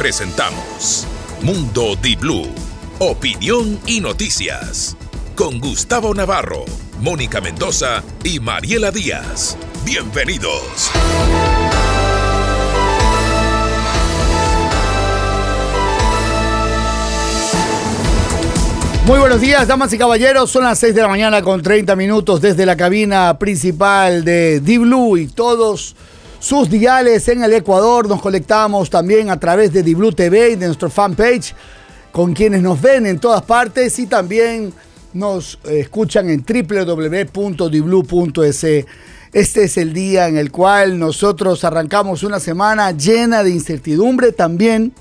presentamos Mundo Di Blue, opinión y noticias. Con Gustavo Navarro, Mónica Mendoza y Mariela Díaz. Bienvenidos. Muy buenos días, damas y caballeros. Son las 6 de la mañana con 30 minutos desde la cabina principal de D-Blue y todos sus diales en el Ecuador. Nos conectamos también a través de D-Blue TV y de nuestro fanpage con quienes nos ven en todas partes y también nos eh, escuchan en www.diblu.es. Este es el día en el cual nosotros arrancamos una semana llena de incertidumbre también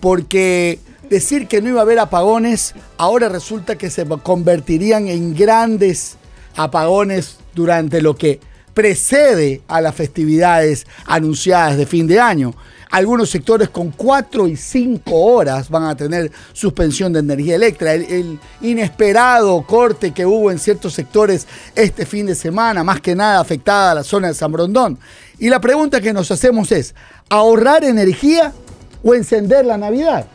porque decir que no iba a haber apagones, ahora resulta que se convertirían en grandes apagones durante lo que precede a las festividades anunciadas de fin de año. Algunos sectores con 4 y 5 horas van a tener suspensión de energía eléctrica. El, inesperado corte que hubo en ciertos sectores este fin de semana, más que nada afectada a la zona de San Brondón. Y la pregunta que nos hacemos es, ¿ahorrar energía o encender la Navidad.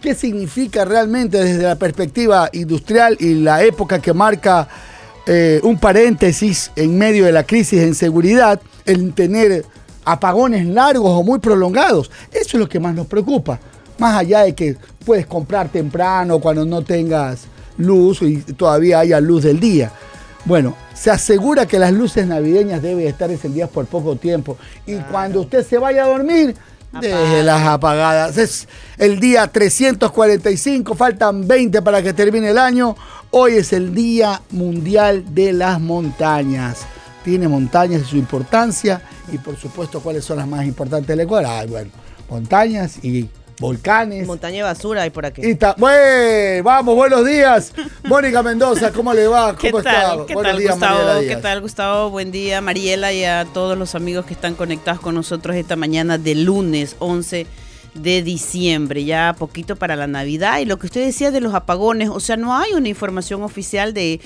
¿Qué significa realmente desde la perspectiva industrial y la época que marca eh, un paréntesis en medio de la crisis en seguridad, el tener apagones largos o muy prolongados? Eso es lo que más nos preocupa. Más allá de que puedes comprar temprano cuando no tengas luz y todavía haya luz del día. Bueno, se asegura que las luces navideñas deben estar encendidas por poco tiempo. Y cuando usted se vaya a dormir, las apagadas. Es el día 345, faltan 20 para que termine el año. Hoy es el Día Mundial de las Montañas. Tiene montañas y su importancia y por supuesto cuáles son las más importantes del Ecuador. Ah, bueno, montañas y volcanes. Montaña de basura hay por aquí. Y vamos, buenos días. Mónica Mendoza, ¿cómo le va? ¿Cómo está? ¿Qué tal, Gustavo? ¿Qué tal, Gustavo? Buen día, Mariela, y a todos los amigos que están conectados con nosotros esta mañana de lunes 11 de diciembre, ya poquito para la Navidad. Y lo que usted decía de los apagones, o sea, no hay una información oficial de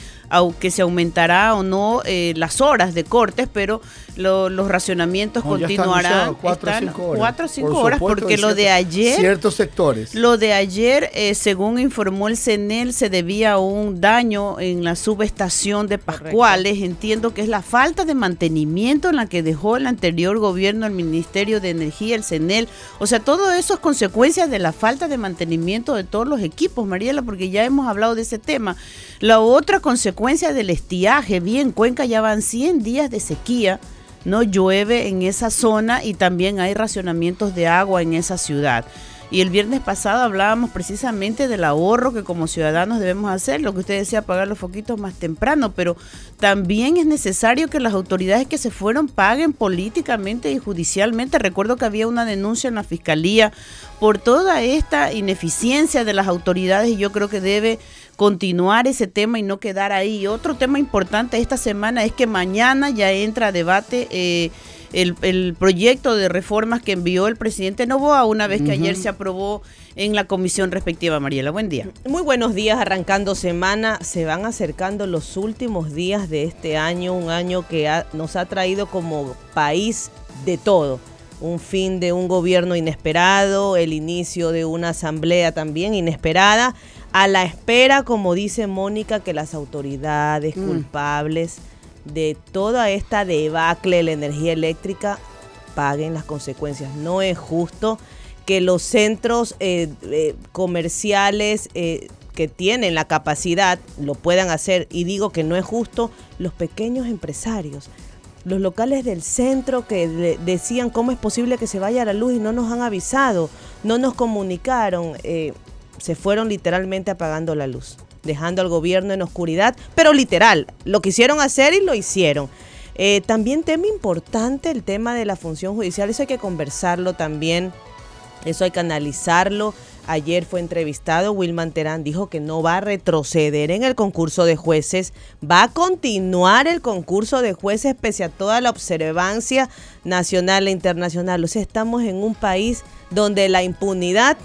que se aumentará o no eh, las horas de cortes, pero los racionamientos continuarán. Cuatro o cinco horas. Cuatro o cinco horas, porque lo de ayer. Ciertos sectores. Lo de ayer, eh, según informó el CENEL, se debía a un daño en la subestación de Pascuales. Entiendo que es la falta de mantenimiento en la que dejó el anterior gobierno, el Ministerio de Energía, el CENEL. O sea, todo eso es consecuencia de la falta de mantenimiento de todos los equipos, Mariela, porque ya hemos hablado de ese tema. La otra consecuencia del estiaje, bien, Cuenca ya van 100 días de sequía, no llueve en esa zona y también hay racionamientos de agua en esa ciudad. Y el viernes pasado hablábamos precisamente del ahorro que como ciudadanos debemos hacer, lo que usted decía, apagar los foquitos más temprano, pero también es necesario que las autoridades que se fueron paguen políticamente y judicialmente. Recuerdo que había una denuncia en la fiscalía por toda esta ineficiencia de las autoridades y yo creo que debe continuar ese tema y no quedar ahí. Otro tema importante esta semana es que mañana ya entra a debate. Eh, el, proyecto de reformas que envió el presidente Novoa una vez que ayer se aprobó en la comisión respectiva. Mariela, buen día. Muy buenos días, arrancando semana. Se van acercando los últimos días de este año, un año que nos ha traído como país de todo. Un fin de un gobierno inesperado, el inicio de una asamblea también inesperada, a la espera, como dice Mónica, que las autoridades mm. culpables de toda esta debacle de la energía eléctrica paguen las consecuencias. No es justo que los centros eh, eh, comerciales eh, que tienen la capacidad lo puedan hacer. Y digo que no es justo los pequeños empresarios, los locales del centro que decían cómo es posible que se vaya la luz y no nos han avisado, no nos comunicaron, se fueron literalmente apagando la luz dejando al gobierno en oscuridad, pero literal, lo quisieron hacer y lo hicieron. Eh, también tema importante el tema de la función judicial, eso hay que conversarlo también, eso hay que analizarlo. Ayer fue entrevistado, Wilman Terán dijo que no va a retroceder en el concurso de jueces, va a continuar el concurso de jueces pese a toda la observancia nacional e internacional. O sea, estamos en un país donde la impunidad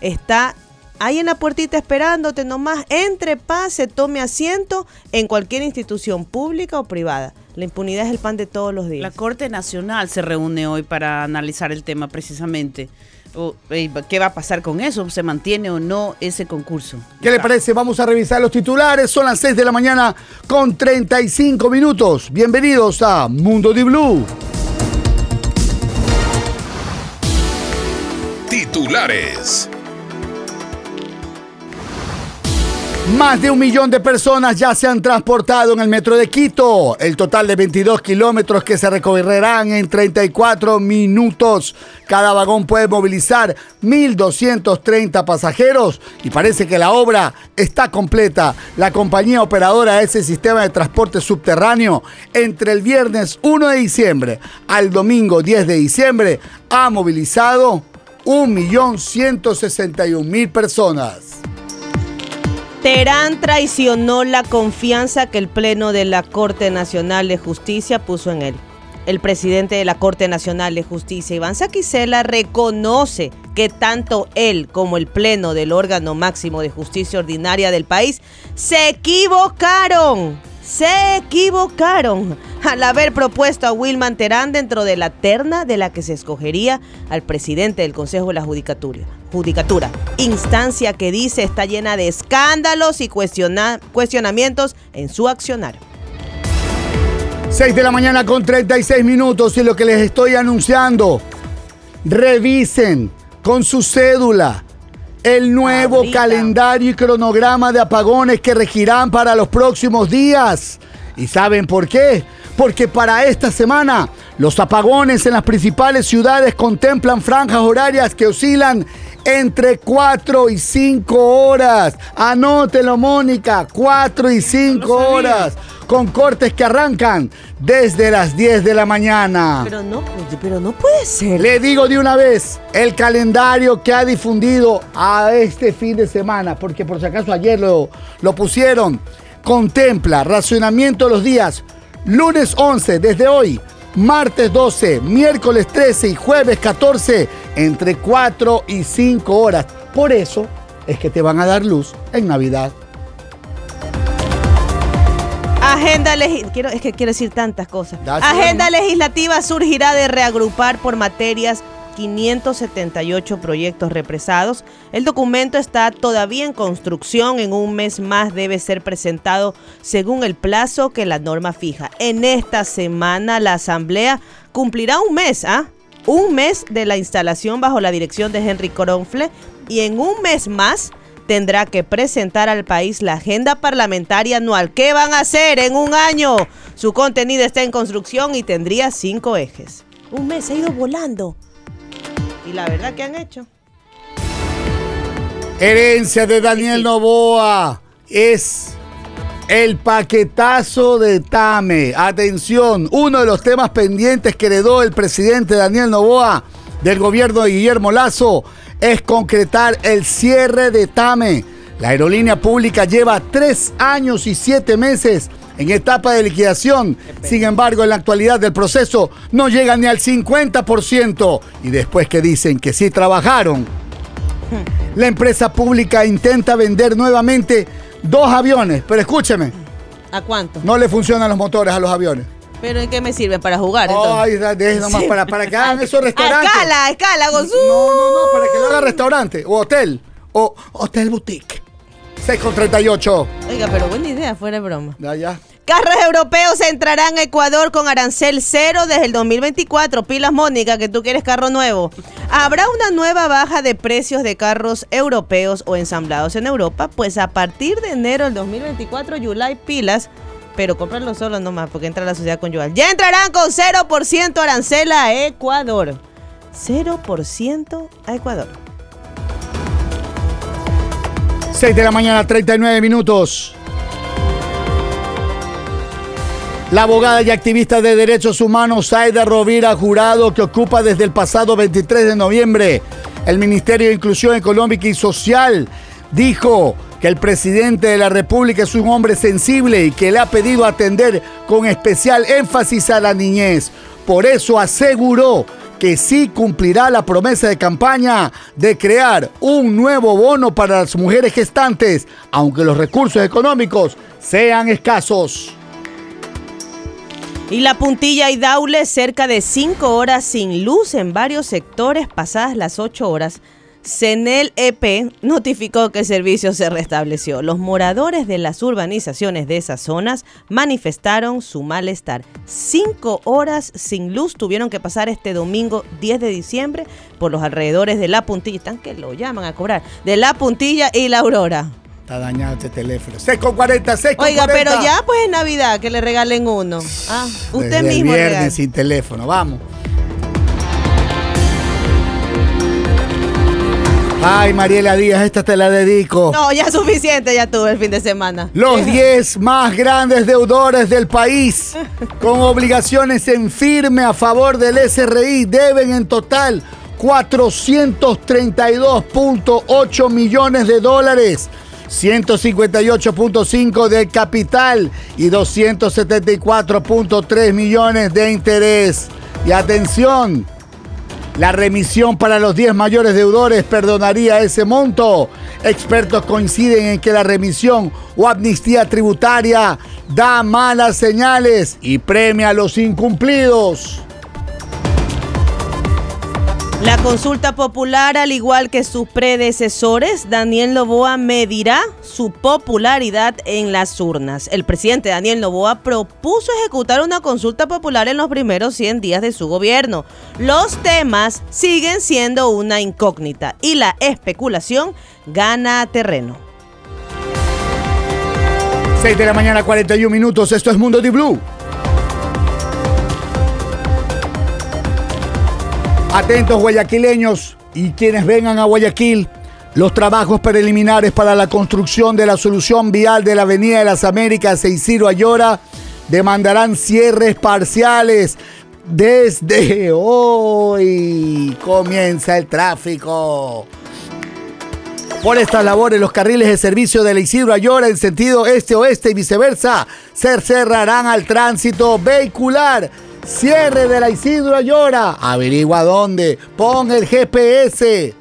está ahí en la puertita esperándote nomás, entre, pase, tome asiento en cualquier institución pública o privada. La impunidad es el pan de todos los días. La Corte Nacional se reúne hoy para analizar el tema precisamente. ¿Qué va a pasar con eso? ¿Se mantiene o no ese concurso? ¿Qué le parece? Vamos a revisar los titulares. Son las 6 de la mañana con 35 minutos. Bienvenidos a Mundo Di Blue. Titulares. Más de un millón de personas ya se han transportado en el metro de Quito. El total de 22 kilómetros que se recorrerán en 34 minutos. Cada vagón puede movilizar 1.230 pasajeros y parece que la obra está completa. La compañía operadora de ese sistema de transporte subterráneo entre el viernes 1 de diciembre al domingo 10 de diciembre ha movilizado 1.161.000 personas. Terán traicionó la confianza que el Pleno de la Corte Nacional de Justicia puso en él. El presidente de la Corte Nacional de Justicia, Iván Saquicela, reconoce que tanto él como el Pleno del órgano máximo de justicia ordinaria del país se equivocaron se equivocaron al haber propuesto a Wilman Terán dentro de la terna de la que se escogería al presidente del Consejo de la Judicatura. Judicatura, instancia que dice está llena de escándalos y cuestionamientos en su accionar. 6 de la mañana con 36 minutos y lo que les estoy anunciando, revisen con su cédula el nuevo calendario y cronograma de apagones que regirán para los próximos días. ¿Y saben por qué? Porque para esta semana los apagones en las principales ciudades contemplan franjas horarias que oscilan entre 4 y 5 horas. Anótelo, Mónica, 4 y 5 horas con cortes que arrancan desde las 10 de la mañana. Pero no, pero no puede ser. Le digo de una vez, el calendario que ha difundido a este fin de semana, porque por si acaso ayer lo, lo pusieron, contempla racionamiento los días lunes 11 desde hoy, martes 12, miércoles 13 y jueves 14 entre 4 y 5 horas. Por eso es que te van a dar luz en Navidad. Agenda legislativa, es que quiero decir tantas cosas. Agenda legislativa surgirá de reagrupar por materias 578 proyectos represados. El documento está todavía en construcción. En un mes más debe ser presentado según el plazo que la norma fija. En esta semana la Asamblea cumplirá un mes, ¿ah? Un mes de la instalación bajo la dirección de Henry Coronfle y en un mes más tendrá que presentar al país la agenda parlamentaria anual. ¿Qué van a hacer en un año? Su contenido está en construcción y tendría cinco ejes. Un mes ha ido volando. Y la verdad que han hecho. Herencia de Daniel Novoa es el paquetazo de Tame. Atención, uno de los temas pendientes que heredó el presidente Daniel Novoa del gobierno de Guillermo Lazo es concretar el cierre de Tame. La aerolínea pública lleva tres años y siete meses en etapa de liquidación. Sin embargo, en la actualidad del proceso no llega ni al 50%. Y después que dicen que sí trabajaron, la empresa pública intenta vender nuevamente dos aviones. Pero escúcheme. ¿A cuánto? No le funcionan los motores a los aviones. ¿Pero en qué me sirven? ¿Para jugar? Ay, deje nomás para, para que hagan esos restaurantes. escala, escala, Gozú. No, no, no, para que lo haga restaurante o hotel o hotel boutique. 6 con 38. Oiga, pero buena idea, fuera de broma. Ya, ya. Carros europeos entrarán a Ecuador con arancel cero desde el 2024. Pilas Mónica, que tú quieres carro nuevo. ¿Habrá una nueva baja de precios de carros europeos o ensamblados en Europa? Pues a partir de enero del 2024, Yulai Pilas pero cómpralo solo nomás porque entra la sociedad conyugal. Ya entrarán con 0% arancel a Ecuador. 0% a Ecuador. 6 de la mañana, 39 minutos. La abogada y activista de derechos humanos Aida Rovira Jurado, que ocupa desde el pasado 23 de noviembre el Ministerio de Inclusión Económica y Social, dijo que el presidente de la República es un hombre sensible y que le ha pedido atender con especial énfasis a la niñez. Por eso aseguró que sí cumplirá la promesa de campaña de crear un nuevo bono para las mujeres gestantes, aunque los recursos económicos sean escasos. Y la puntilla y Daule cerca de 5 horas sin luz en varios sectores pasadas las 8 horas. CENEL EP notificó que el servicio se restableció. Los moradores de las urbanizaciones de esas zonas manifestaron su malestar. Cinco horas sin luz tuvieron que pasar este domingo 10 de diciembre por los alrededores de La Puntilla. Están que lo llaman a cobrar. De La Puntilla y La Aurora. Está dañado este teléfono. 6 con 40, 6 con Oiga, 40. pero ya pues es Navidad que le regalen uno. Ah, usted Desde el mismo viernes regala. sin teléfono, vamos. Ay, Mariela Díaz, esta te la dedico. No, ya suficiente, ya tuve el fin de semana. Los 10 más grandes deudores del país, con obligaciones en firme a favor del SRI, deben en total 432.8 millones de dólares. 158.5 del capital y 274.3 millones de interés. Y atención, la remisión para los 10 mayores deudores perdonaría ese monto. Expertos coinciden en que la remisión o amnistía tributaria da malas señales y premia a los incumplidos. La consulta popular, al igual que sus predecesores, Daniel Novoa medirá su popularidad en las urnas. El presidente Daniel Novoa propuso ejecutar una consulta popular en los primeros 100 días de su gobierno. Los temas siguen siendo una incógnita y la especulación gana terreno. 6 de la mañana, 41 minutos. Esto es Mundo Di Blue. Atentos guayaquileños y quienes vengan a Guayaquil. Los trabajos preliminares para la construcción de la solución vial de la Avenida de las Américas e Isidro Ayora demandarán cierres parciales. Desde hoy comienza el tráfico. Por estas labores, los carriles de servicio de la Isidro Ayora en sentido este-oeste y viceversa se cerrarán al tránsito vehicular. Cierre de la Isidro Ayora. Averigua dónde. Pon el GPS.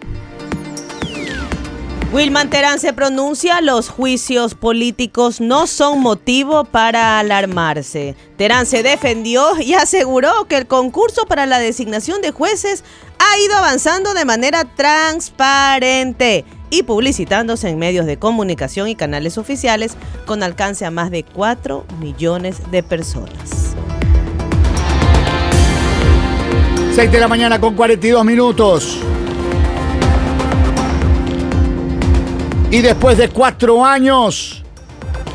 Wilman Terán se pronuncia, los juicios políticos no son motivo para alarmarse. Terán se defendió y aseguró que el concurso para la designación de jueces ha ido avanzando de manera transparente y publicitándose en medios de comunicación y canales oficiales con alcance a más de 4 millones de personas. 6 de la mañana con 42 minutos. Y después de cuatro años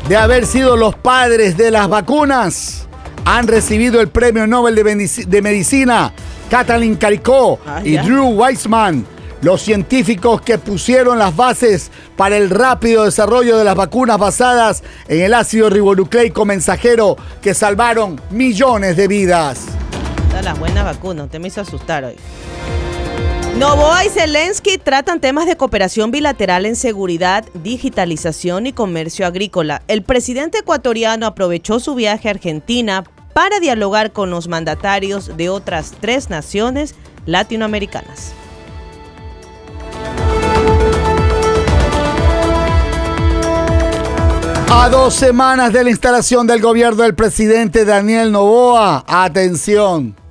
de haber sido los padres de las vacunas, han recibido el Premio Nobel de, Medici- de Medicina Kathleen Caricó Ah, y. Drew Weissman, los científicos que pusieron las bases para el rápido desarrollo de las vacunas basadas en el ácido ribonucleico mensajero que salvaron millones de vidas. Las buenas vacunas, usted me hizo asustar hoy. Novoa y Zelensky tratan temas de cooperación bilateral en seguridad, digitalización y comercio agrícola. El presidente ecuatoriano aprovechó su viaje a Argentina para dialogar con los mandatarios de otras tres naciones latinoamericanas. A dos semanas de la instalación del gobierno del presidente Daniel Novoa, atención.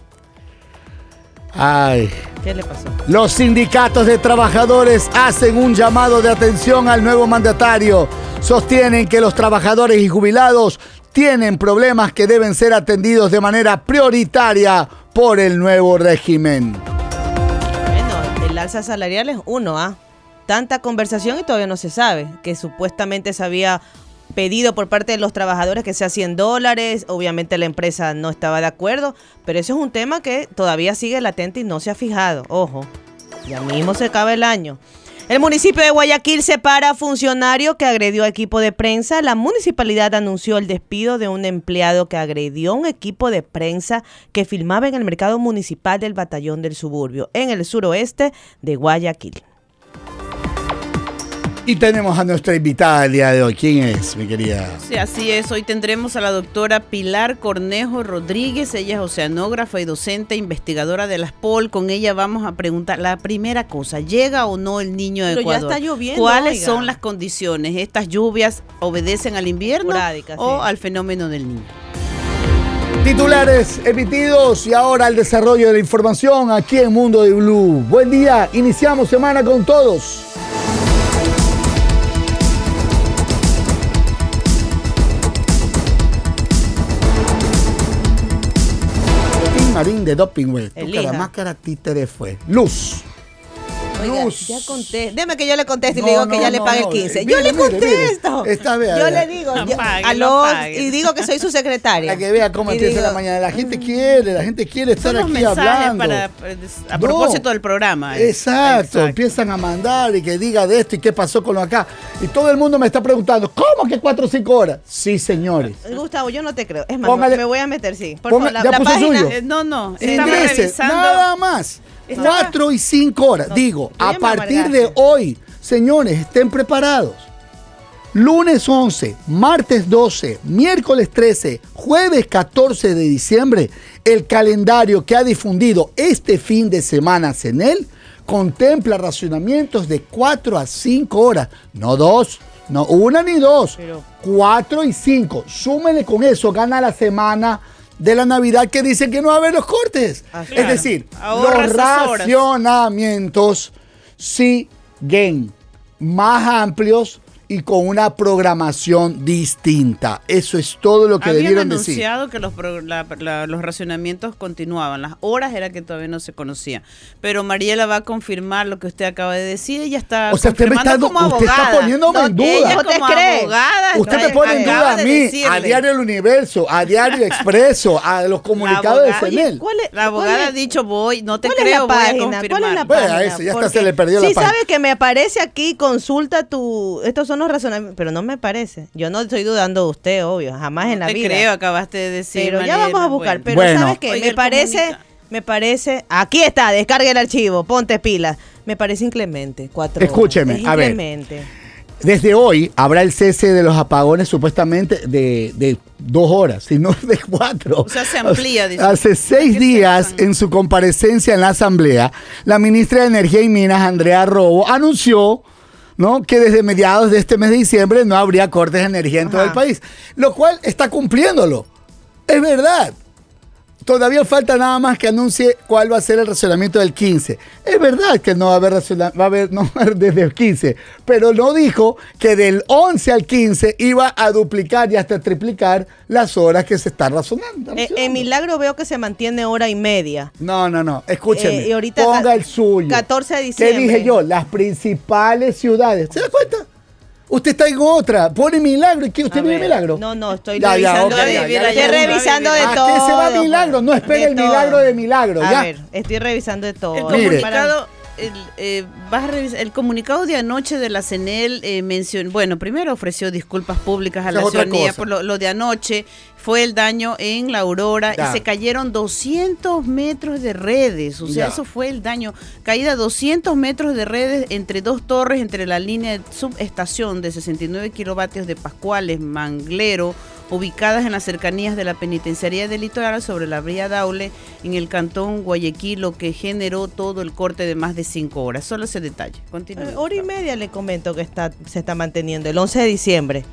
Ay, ¿Qué le pasó? los sindicatos de trabajadores hacen un llamado de atención al nuevo mandatario. Sostienen que los trabajadores y jubilados tienen problemas que deben ser atendidos de manera prioritaria por el nuevo régimen. Bueno, el alza salarial es uno, ¿ah? Tanta conversación y todavía no se sabe, que supuestamente se había pedido por parte de los trabajadores que sea 100 dólares, obviamente la empresa no estaba de acuerdo, pero eso es un tema que todavía sigue latente y no se ha fijado, ojo, ya mismo se acaba el año. El municipio de Guayaquil separa a funcionario que agredió a equipo de prensa. La municipalidad anunció el despido de un empleado que agredió a un equipo de prensa que filmaba en el mercado municipal del batallón del suburbio, en el suroeste de Guayaquil. Y tenemos a nuestra invitada el día de hoy. ¿Quién es, mi querida? Sí, así es. Hoy tendremos a la doctora Pilar Cornejo Rodríguez. Ella es oceanógrafa y docente investigadora de las POL. Con ella vamos a preguntar la primera cosa: ¿llega o no el niño de Pero ya Ecuador? está lloviendo, ¿Cuáles oiga. son las condiciones? ¿Estas lluvias obedecen al invierno o sí. al fenómeno del niño? Titulares emitidos y ahora el desarrollo de la información aquí en Mundo de Blue. Buen día, iniciamos semana con todos. Marín de. Tu Elija. cara máscara títere fue. Luz. Oiga, Luz. ya conté. Déjame que yo le conteste y No, le digo no, que ya le pague no. el 15. Mire, yo le mire, mire. contesto. Esta vez, yo le digo, No yo- pague, aló, no pague. y digo que soy su secretaria. Para que vea cómo Y empieza digo, la mañana. La gente quiere, la gente quiere estar aquí mensajes hablando. para, a No. propósito del programa. eh. Exacto, empiezan a mandar y que diga de esto y qué pasó con lo acá. Y todo el mundo me está preguntando, ¿cómo que cuatro o cinco horas? Sí, señores. Gustavo, yo no te creo. Es más, Póngale- me voy a meter, sí. Por Ponga- favor, la, ya la puso página. suyo. Eh, no, no. Estaba Ingrese, revisando. nada más. Estaba- Cuatro y cinco horas. Digo, tú ya a partir de hoy, señores, estén preparados. Lunes 11, martes 12, miércoles 13, jueves 14 de diciembre, el calendario que ha difundido este fin de semana CENEL contempla racionamientos de 4 a 5 horas, no dos, no una ni dos, Pero- 4 y 5. Súmele con eso, gana la semana de la Navidad que dicen que no va a haber los cortes. Ah, es decir, Ahorra los racionamientos siguen más amplios y con una programación distinta. Eso es todo lo que Habían debieron decir. anunciado que los, pro- la- la- los racionamientos continuaban. Las horas era que todavía no se conocía. Pero Mariela va a confirmar lo que usted acaba de decir. Ella está O sea, usted me está- como usted está poniéndome en duda. Ella ¿Usted como cree? abogada Usted me pone en duda a de mí, a. Diario El Universo, a Diario Expreso, a los comunicados de abogada- CENEL. ¿Cuál es- La abogada cuál es- ha dicho voy, no te ¿Cuál es creo, voy a página? confirmar. ¿Cuál es la Bueno, página? eso, ya hasta se le perdió la sí página. sabe que me aparece aquí, consulta tu... Estos son los razonamientos, pero no me parece. Yo no estoy dudando de usted, obvio, jamás en la te vida. creo, acabaste de decir. pero ya vamos a buscar. bueno. Pero Bueno. ¿sabes qué? Me parece... comunica- Me parece... Aquí está, descarga el archivo, ponte pilas. Me parece inclemente, cuatro horas. Escúcheme, Es a ver. inclemente. Desde hoy habrá el cese de los apagones supuestamente de, de dos horas, sino de cuatro. O sea, se amplía, dice. Hace seis ¿Qué días, en su comparecencia en la Asamblea, la ministra de Energía y Minas, Andrea Robo, anunció ¿no? que desde mediados de este mes de diciembre no habría cortes de energía en todo el país, lo cual está cumpliéndolo. Es verdad. Todavía falta nada más que anuncie cuál va a ser el racionamiento del 15. Es verdad que no va a haber raciona- va a haber, no desde el 15, pero no dijo que del 11 al 15 iba a duplicar y hasta triplicar las horas que se están razonando. Eh, en Milagro veo que se mantiene hora y media. No, no, no. Escúcheme. Eh, y ahorita ponga el suyo. 14 de ¿Qué diciembre. dije yo? Las principales ciudades. ¿Se da cuenta? Usted está en otra. Pone milagro. ¿Y qué? ¿Usted A vive ver, milagro? No, no, estoy Ya, ya, revisando. ok, de- ya, ya, Estoy ya, estoy ya. revisando de ¿A todo. qué se va milagro? No espere De el todo. milagro de milagro. A ya. ver, estoy revisando de todo. El Mire. comunicado, el, eh, vas a revisar- el comunicado de anoche de la CENEL eh, mencionó, bueno, primero ofreció disculpas públicas a la ciudadanía cosa. por lo, lo de anoche. Fue el daño en la Aurora Ya. y se cayeron 200 metros de redes. O sea, Ya. eso fue el daño. Caída 200 metros de redes entre dos torres, entre la línea de subestación de 69 kilovatios de Pascuales, Manglero, ubicadas en las cercanías de la penitenciaría del litoral sobre la vía Daule en el cantón Guayaquil, lo que generó todo el corte de más de cinco horas. Solo ese detalle. Continúe. Eh, hora y media le comento que está se está manteniendo el 11 de diciembre.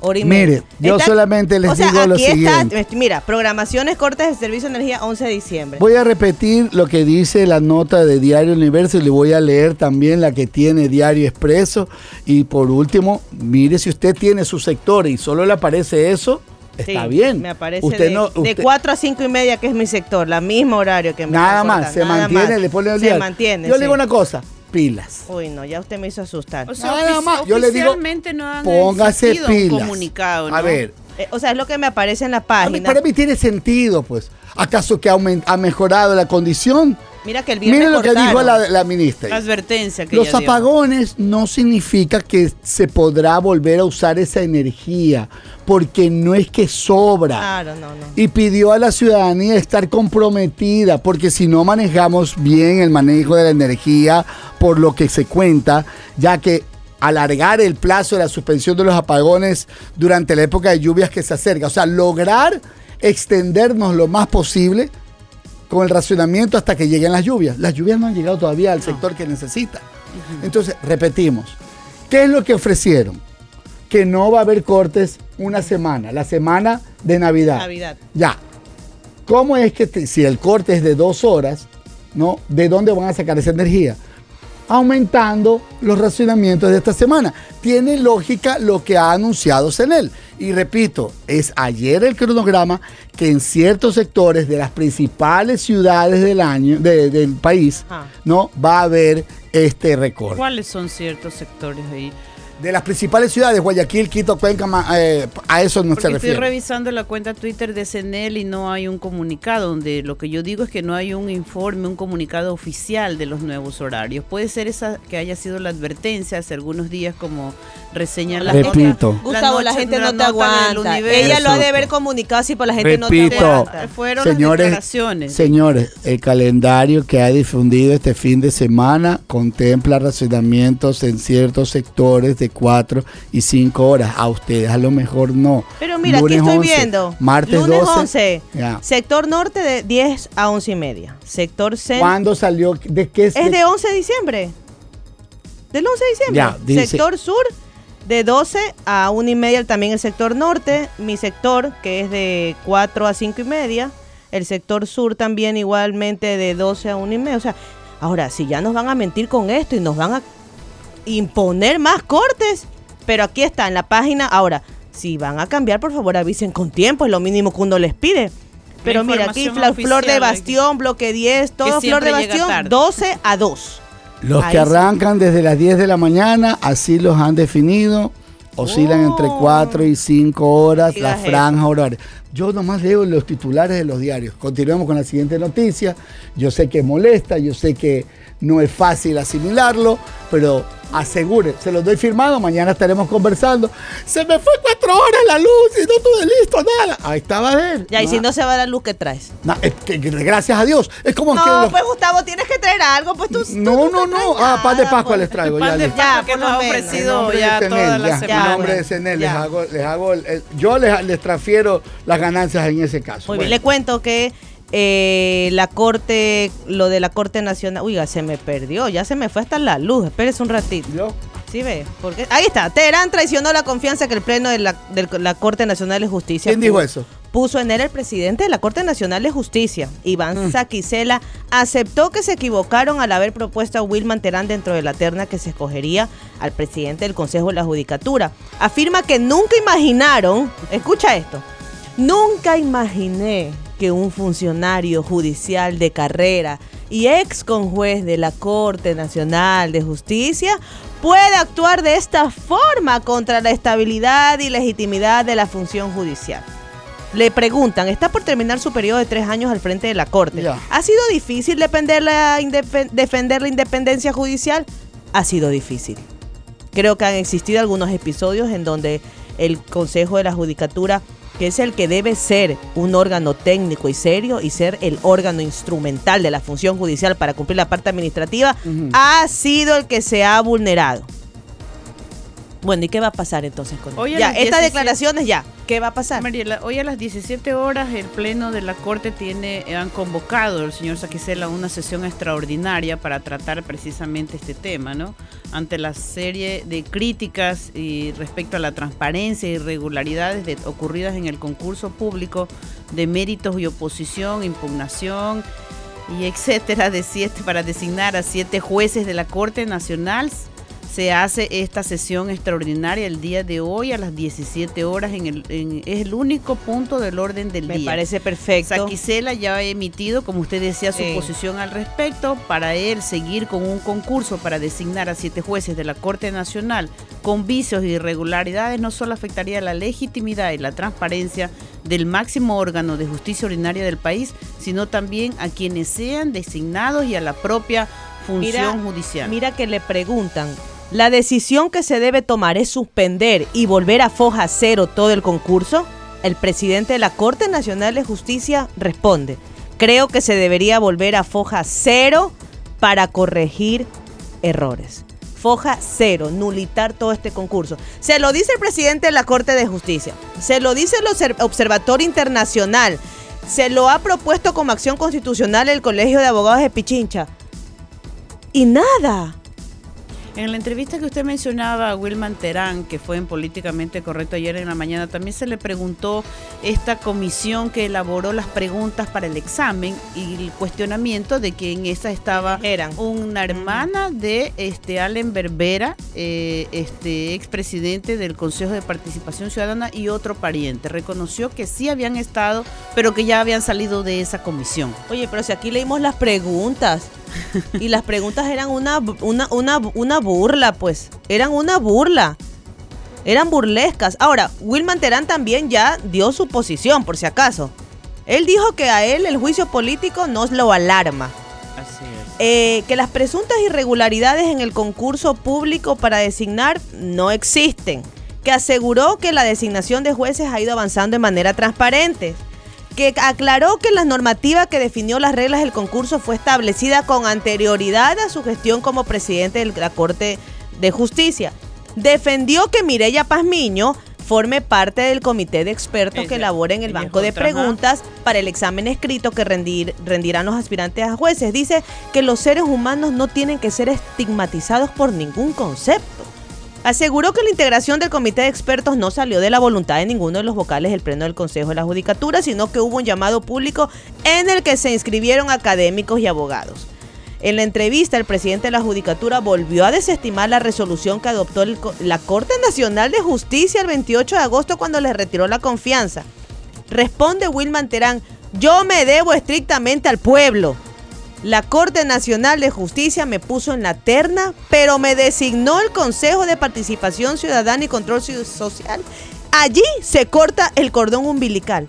Hora y Mire, media. yo solamente les o sea, digo lo siguiente. Está, mira, programaciones cortas de servicio de energía 11 de diciembre. Voy a repetir lo que dice la nota de Diario Universo y le voy a leer también la que tiene Diario Expreso. Y por último, mire si usted tiene su sector y solo le aparece eso, está Sí, bien. Me aparece usted de, no, de usted- 4 a 5 y media, que es mi sector, la misma horario que me Nada más, se nada mantiene, más. le pone el Se diario. mantiene. Yo sí. le digo una cosa, pilas. Uy, no, ya usted me hizo asustar. O sea, Nada más, yo le digo, no han Póngase pilas. comunicado, A ¿no? ver, Eh, o sea, es lo que me aparece en la a mí- página. para mí tiene sentido, pues. ¿Acaso que ha mejorado la condición? Mira que el viernes Mire lo que dijo la, la ministra. La advertencia que Los dio. apagones no significa que se podrá volver a usar esa energía, porque no es que sobra. Claro, no, no. Y pidió a la ciudadanía estar comprometida, porque si no manejamos bien el manejo de la energía, por lo que se cuenta, ya que alargar el plazo de la suspensión de los apagones durante la época de lluvias que se acerca, o sea, lograr extendernos lo más posible con el racionamiento hasta que lleguen las lluvias. Las lluvias no han llegado todavía al sector que necesita. Entonces, repetimos, ¿qué es lo que ofrecieron? Que no va a haber cortes una semana, la semana de Navidad. Navidad. Ya. ¿cómo es que te- si el corte es de dos horas, ¿no? ¿De dónde van a sacar esa energía? Aumentando los racionamientos de esta semana. Tiene lógica lo que ha anunciado Senel. Y repito, es ayer el cronograma que en ciertos sectores de las principales ciudades del año, de- del país, Ah. ¿no? Va a haber este recorte. ¿Cuáles son ciertos sectores ahí? De las principales ciudades, Guayaquil, Quito, Cuenca, eh, a eso no Porque se estoy refiere. revisando la cuenta Twitter de CNL y no hay un comunicado donde lo que yo digo es que no hay un informe, un comunicado oficial de los nuevos horarios. Puede ser esa que haya sido la advertencia hace algunos días como reseñan la Repito. Gustavo, la, gente no te aguanta. Ella lo ha de haber Repito. comunicado así, pero la gente no te Repito, aguanta. Fueron las señores, declaraciones. señores, el calendario que ha difundido este fin de semana contempla racionamientos en ciertos sectores de 4 y 5 horas. A ustedes a lo mejor no. Pero mira, Lunes aquí estoy 11, viendo. Martes Lunes 12. 11. Ya. Sector norte de 10 a 11 y media. Sector centro. ¿Cuándo salió? ¿De qué Es de 11 de diciembre. Del 11 de diciembre. Ya, dice- sector sur de 12 a 1 y media también el sector norte. Mi sector que es de 4 a 5 y media. El sector sur también igualmente de 12 a 1 y media. O sea, ahora, si ya nos van a mentir con esto y nos van a imponer más cortes. Pero aquí está en la página. Ahora, si van a cambiar, por favor avisen con tiempo. Es lo mínimo que uno les pide. Pero mira, aquí Flor de Bastión, bloque 10, todo Flor de Bastión, tarde. 12 a 2. Los Ahí que sí. arrancan desde las 10 de la mañana, así los han definido. Oscilan entre Oh. 4 y 5 horas la franja horaria. Yo nomás leo los titulares de los diarios. Continuemos con la siguiente noticia. Yo sé que molesta, yo sé que no es fácil asimilarlo, pero asegure, se los doy firmado, mañana estaremos conversando. Se me fue cuatro horas la luz y no tuve listo nada. Ahí estaba él. Ya, y si no se va la luz, ¿qué traes? Es que- que gracias a Dios. Es como que No, los- pues Gustavo, tienes que traer algo, pues tú. tú no, no, no. Ah, pan de Pascua pues. les traigo. Pan ya de les- Pascua Ya, que nos lo ha. En ofrecido ya toda la en semana. nombre de Senel, les hago, les hago el- el- yo les, les transfiero las ganancias en ese caso. Muy bien, le cuento que eh, la Corte, lo de la Corte Nacional. Oiga, se me perdió, ya se me fue hasta la luz. Espérese un ratito. ¿yo? ¿Sí ve? Porque, ahí está. Teherán traicionó la confianza que el Pleno de la, de la Corte Nacional de Justicia. ¿Quién dijo eso? Puso en él el presidente de la Corte Nacional de Justicia, Iván Mm. Saquicela, aceptó que se equivocaron al haber propuesto a Wilman Terán dentro de la terna que se escogería al presidente del Consejo de la Judicatura. Afirma que nunca imaginaron, escucha esto, nunca imaginé que un funcionario judicial de carrera y ex conjuez de la Corte Nacional de Justicia puede actuar de esta forma contra la estabilidad y legitimidad de la función judicial. Le preguntan, está por terminar su periodo de tres años al frente de la Corte. ¿Ha sido difícil defender la, indepe- defender la independencia judicial? Ha sido difícil. Creo que han existido algunos episodios en donde el Consejo de la Judicatura, que es el que debe ser un órgano técnico y serio y ser el órgano instrumental de la función judicial para cumplir la parte administrativa, ha sido el que se ha vulnerado. Bueno, ¿y qué va a pasar entonces con Hoy Ya, estas 17 declaraciones ya, ¿qué va a pasar? Mariela, hoy a las 17 horas el Pleno de la Corte tiene, han convocado el señor Saquicela a una sesión extraordinaria para tratar precisamente este tema, ¿no? Ante la serie de críticas y respecto a la transparencia y irregularidades de- ocurridas en el concurso público de méritos y oposición, impugnación y etcétera de siete para designar a siete jueces de la Corte Nacional se hace esta sesión extraordinaria el día de hoy a las 17 horas. En el, en- es el único punto del orden del Me día. parece perfecto. Saquicela ya ha emitido, como usted decía, su posición al respecto. Para él seguir con un concurso para designar a siete jueces de la Corte Nacional con vicios e irregularidades no solo afectaría la legitimidad y la transparencia del máximo órgano de justicia ordinaria del país, sino también a quienes sean designados y a la propia función judicial. Mira que le preguntan, ¿la decisión que se debe tomar es suspender y volver a foja cero todo el concurso? El presidente de la Corte Nacional de Justicia responde, creo que se debería volver a foja cero para corregir errores. Foja cero, nulitar todo este concurso. Se lo dice el presidente de la Corte de Justicia, se lo dice el Obser- Observatorio Internacional, se lo ha propuesto como acción constitucional el Colegio de Abogados de Pichincha. Y nada. En la entrevista que usted mencionaba a Wilman Terán, que fue en Políticamente Correcto ayer en la mañana, también se le preguntó esta comisión que elaboró las preguntas para el examen y el cuestionamiento de que en esa estaba Eran. una hermana de este Allen Berbera, eh, este expresidente del Consejo de Participación Ciudadana y otro pariente. Reconoció que sí habían estado, pero que ya habían salido de esa comisión. Oye, pero si aquí leímos las preguntas y las preguntas eran una, una, una, una burla, pues. Eran una burla. Eran burlescas. Ahora, Wilman Terán también ya dio su posición, por si acaso. Él dijo que a él el juicio político no lo alarma. Así es. Eh, que las presuntas irregularidades en el concurso público para designar no existen. Que aseguró que la designación de jueces ha ido avanzando de manera transparente. Que aclaró que la normativa que definió las reglas del concurso fue establecida con anterioridad a su gestión como presidente de la Corte de Justicia. Defendió que Mireya Pazmiño forme parte del comité de expertos que elabora en el banco de otra, preguntas para el examen escrito que rendir- rendirán los aspirantes a jueces. Dice que los seres humanos no tienen que ser estigmatizados por ningún concepto. Aseguró que la integración del comité de expertos no salió de la voluntad de ninguno de los vocales del Pleno del Consejo de la Judicatura, sino que hubo un llamado público en el que se inscribieron académicos y abogados. En la entrevista, el presidente de la Judicatura volvió a desestimar la resolución que adoptó la Corte Nacional de Justicia el 28 de agosto cuando le retiró la confianza. Responde Wilman Terán, yo me debo estrictamente al pueblo. La Corte Nacional de Justicia me puso en la terna, pero me designó el Consejo de Participación Ciudadana y Control Social. Allí se corta el cordón umbilical.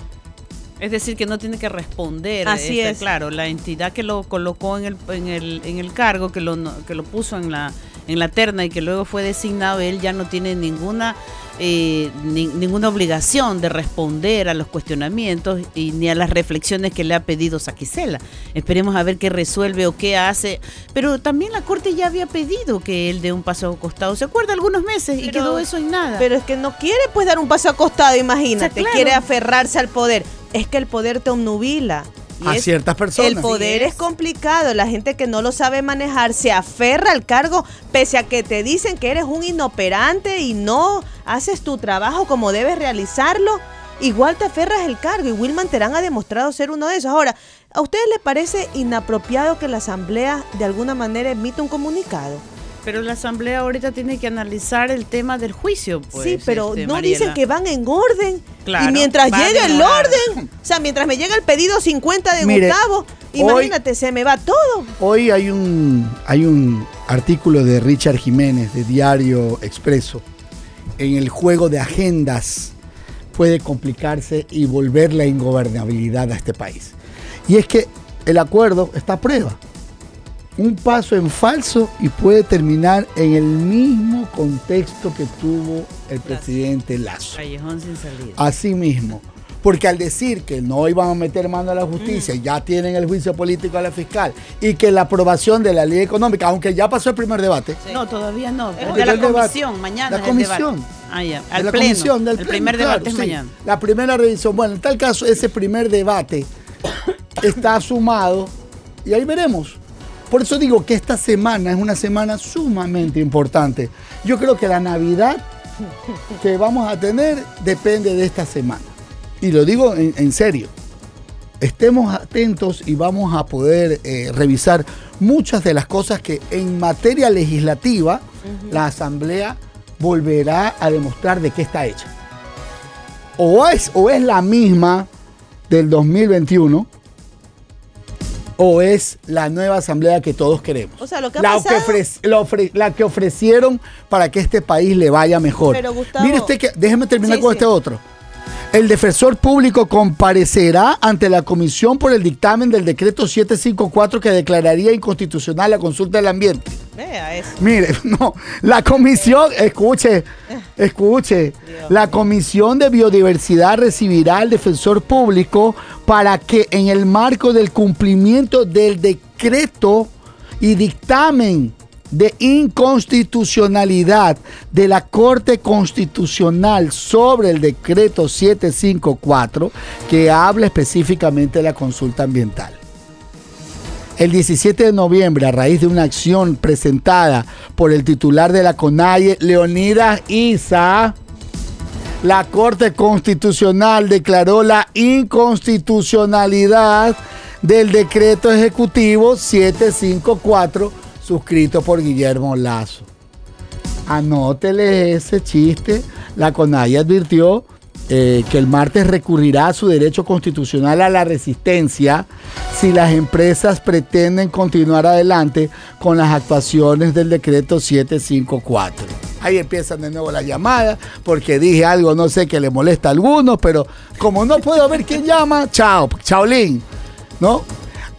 Es decir, que no tiene que responder. Así este, es. Claro, la entidad que lo colocó en el, en el, en el cargo, que lo, que lo puso en la, en la terna y que luego fue designado, él ya no tiene ninguna, eh, ni- ninguna obligación de responder a los cuestionamientos y ni a las reflexiones que le ha pedido Saquicela. Esperemos a ver qué resuelve o qué hace. Pero también la Corte ya había pedido que él dé un paso al costado. ¿Se acuerda? Algunos meses y quedó eso en nada. Pero es que no quiere pues dar un paso acostado, imagínate. O sea, claro. Quiere aferrarse al poder. Es que el poder te obnubila. Y A es- ciertas personas. El poder es. es. complicado. La gente que no lo sabe manejar se aferra al cargo pese a que te dicen que eres un inoperante y no haces tu trabajo como debes realizarlo. Igual te aferras al cargo y Wilman Terán ha demostrado ser uno de esos. Ahora, ¿a ustedes les parece inapropiado que la Asamblea de alguna manera emita un comunicado? Pero la asamblea ahorita tiene que analizar el tema del juicio. Pues, sí, pero este, no Mariela. dicen que van en orden. Claro, y mientras llega el orden, o sea, mientras me llega el pedido 50 de Mire, Gustavo, hoy- imagínate, se me va todo. Hoy hay un, hay un artículo de Richard Jiménez de Diario Expreso. En el juego de agendas puede complicarse y volver la ingobernabilidad a este país. Y es que el acuerdo está a prueba. Un paso en falso y puede terminar en el mismo contexto que tuvo el presidente Lazo. Callejón sin salida. Así mismo. Porque al decir que no iban a meter mano a la justicia, ya tienen el juicio político a la fiscal y que la aprobación de la ley económica, aunque ya pasó el primer debate, No, todavía no. Es de la el debate. comisión, mañana. La es el comisión. Ah, ya. de Al la pleno. comisión del el pleno, primer claro, debate es sí. mañana. La primera revisión. Bueno, en tal caso, ese primer debate está sumado y ahí veremos. Por eso digo que esta semana es una semana sumamente importante. Yo creo que la Navidad que vamos a tener depende de esta semana. Y lo digo en, en serio. Estemos atentos y vamos a poder eh, revisar muchas de las cosas que en materia legislativa la Asamblea volverá a demostrar de qué está hecha. O es, o es la misma del 2021 o es la nueva asamblea que todos queremos. O sea, lo que ha la, pasado- ofre- la ofre- la que ofrecieron para que este país le vaya mejor. Pero, Gustavo- Mire usted que, déjeme terminar Sí, con sí. este otro. El defensor público comparecerá ante la comisión por el dictamen del decreto 754 que declararía inconstitucional la consulta del ambiente. Vea eso. Mire, no, la comisión, escuche, escuche, la comisión de biodiversidad recibirá al defensor público para que en el marco del cumplimiento del decreto y dictamen de inconstitucionalidad de la Corte Constitucional sobre el decreto 754 que habla específicamente de la consulta ambiental. El 17 de noviembre, a raíz de una acción presentada por el titular de la CONAIE, Leonidas Isa, la Corte Constitucional declaró la inconstitucionalidad del decreto ejecutivo 754 suscrito por Guillermo Lazo. Anótele ese chiste. La CONAI advirtió eh, que el martes recurrirá a su derecho constitucional a la resistencia si las empresas pretenden continuar adelante con las actuaciones del decreto 754. Ahí empiezan de nuevo las llamadas porque dije algo, no sé, que le molesta a algunos, pero como no puedo ver quién llama, chao, chaolín, ¿no?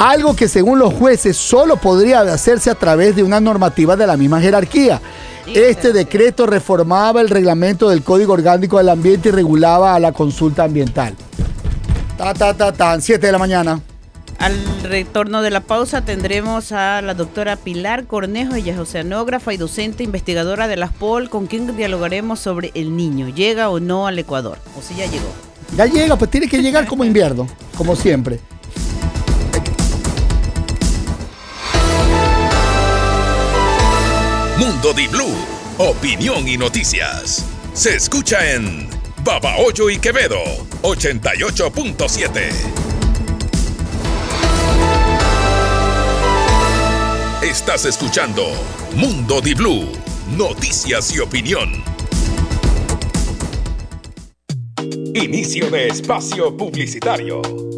Algo que según los jueces solo podría hacerse a través de una normativa de la misma jerarquía. Este decreto reformaba el reglamento del Código Orgánico del Ambiente y regulaba a la consulta ambiental. Ta, ta, ta, ta, 7 de la mañana. Al retorno de la pausa tendremos a la doctora Pilar Cornejo, ella es oceanógrafa y docente investigadora de las POL, con quien dialogaremos sobre el niño. ¿Llega o no al Ecuador? O si ya llegó. Ya llega, pues tiene que llegar como invierno, como siempre. Mundo Di Blue, opinión y noticias. Se escucha en Babahoyo y Quevedo, 88.7. Estás escuchando Mundo Di Blue, noticias y opinión. Inicio de espacio publicitario.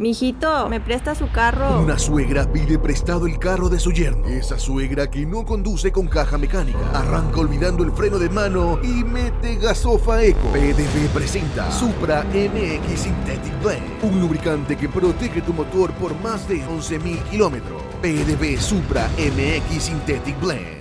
Mijito, ¿me presta su carro? Una suegra pide prestado el carro de su yerno. Esa suegra que no conduce con caja mecánica. Arranca olvidando el freno de mano y mete gasofa eco. PDV presenta Supra MX Synthetic Blend. Un lubricante que protege tu motor por más de 11.000 kilómetros. PDV Supra MX Synthetic Blend.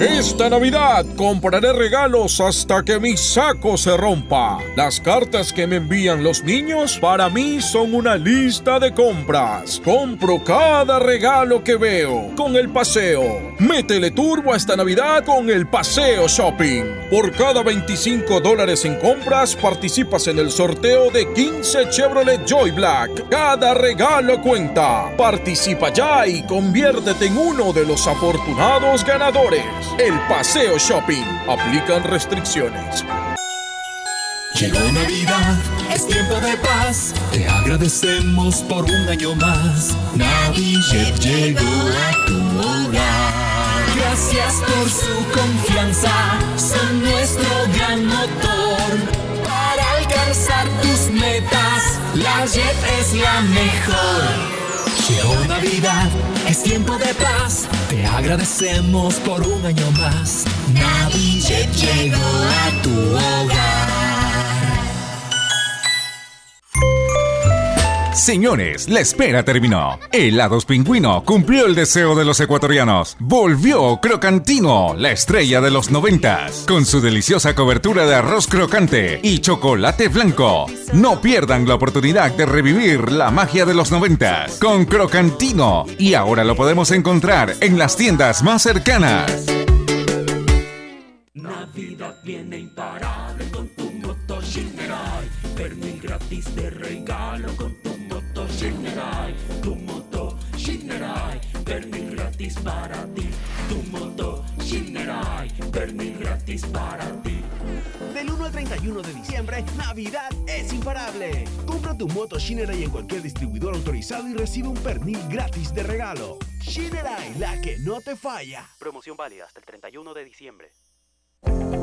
Esta Navidad compraré regalos hasta que mi saco se rompa. Las cartas que me envían los niños para mí son una lista de compras. Compro cada regalo que veo con el paseo. Métele turbo esta Navidad con el paseo shopping. Por cada 25 dólares en compras participas en el sorteo de 15 Chevrolet Joy Black. Cada regalo cuenta. Participa ya y conviértete en uno de los afortunados ganadores. El Paseo Shopping. Aplican restricciones. Llegó Navidad, es tiempo de paz. Te agradecemos por un año más. Navijet llegó a tu hogar. Gracias por su confianza, son nuestro gran motor. Para alcanzar tus metas, la Jet es la mejor. Llegó Navidad, es tiempo de paz. Te agradecemos por un año más. Navijet llegó a tu hogar. Señores, la espera terminó. Helados Pingüino cumplió el deseo de los ecuatorianos. Volvió Crocantino, la estrella de los noventas, con su deliciosa cobertura de arroz crocante y chocolate blanco. No pierdan la oportunidad de revivir la magia de los noventas con Crocantino. Y ahora lo podemos encontrar en las tiendas más cercanas. Navidad viene imparable con tu moto. Pernil gratis de regalo gratis para ti. Del 1 al 31 de diciembre, Navidad es imparable. Compra tu moto Shinerai en cualquier distribuidor autorizado y recibe un pernil gratis de regalo. Shinerai, la que no te falla. Promoción válida hasta el 31 de diciembre.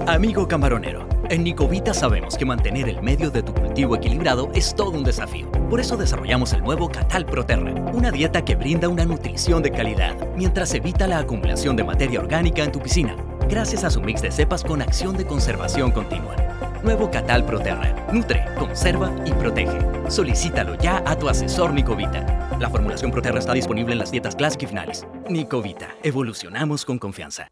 Amigo camaronero, en Nicovita sabemos que mantener el medio de tu cultivo equilibrado es todo un desafío. Por eso desarrollamos el nuevo Catal Proterra, una dieta que brinda una nutrición de calidad, mientras evita la acumulación de materia orgánica en tu piscina, gracias a su mix de cepas con acción de conservación continua. Nuevo Catal Proterra, nutre, conserva y protege. Solicítalo ya a tu asesor Nicovita. La formulación Proterra está disponible en las dietas Classic y finales. Nicovita, evolucionamos con confianza.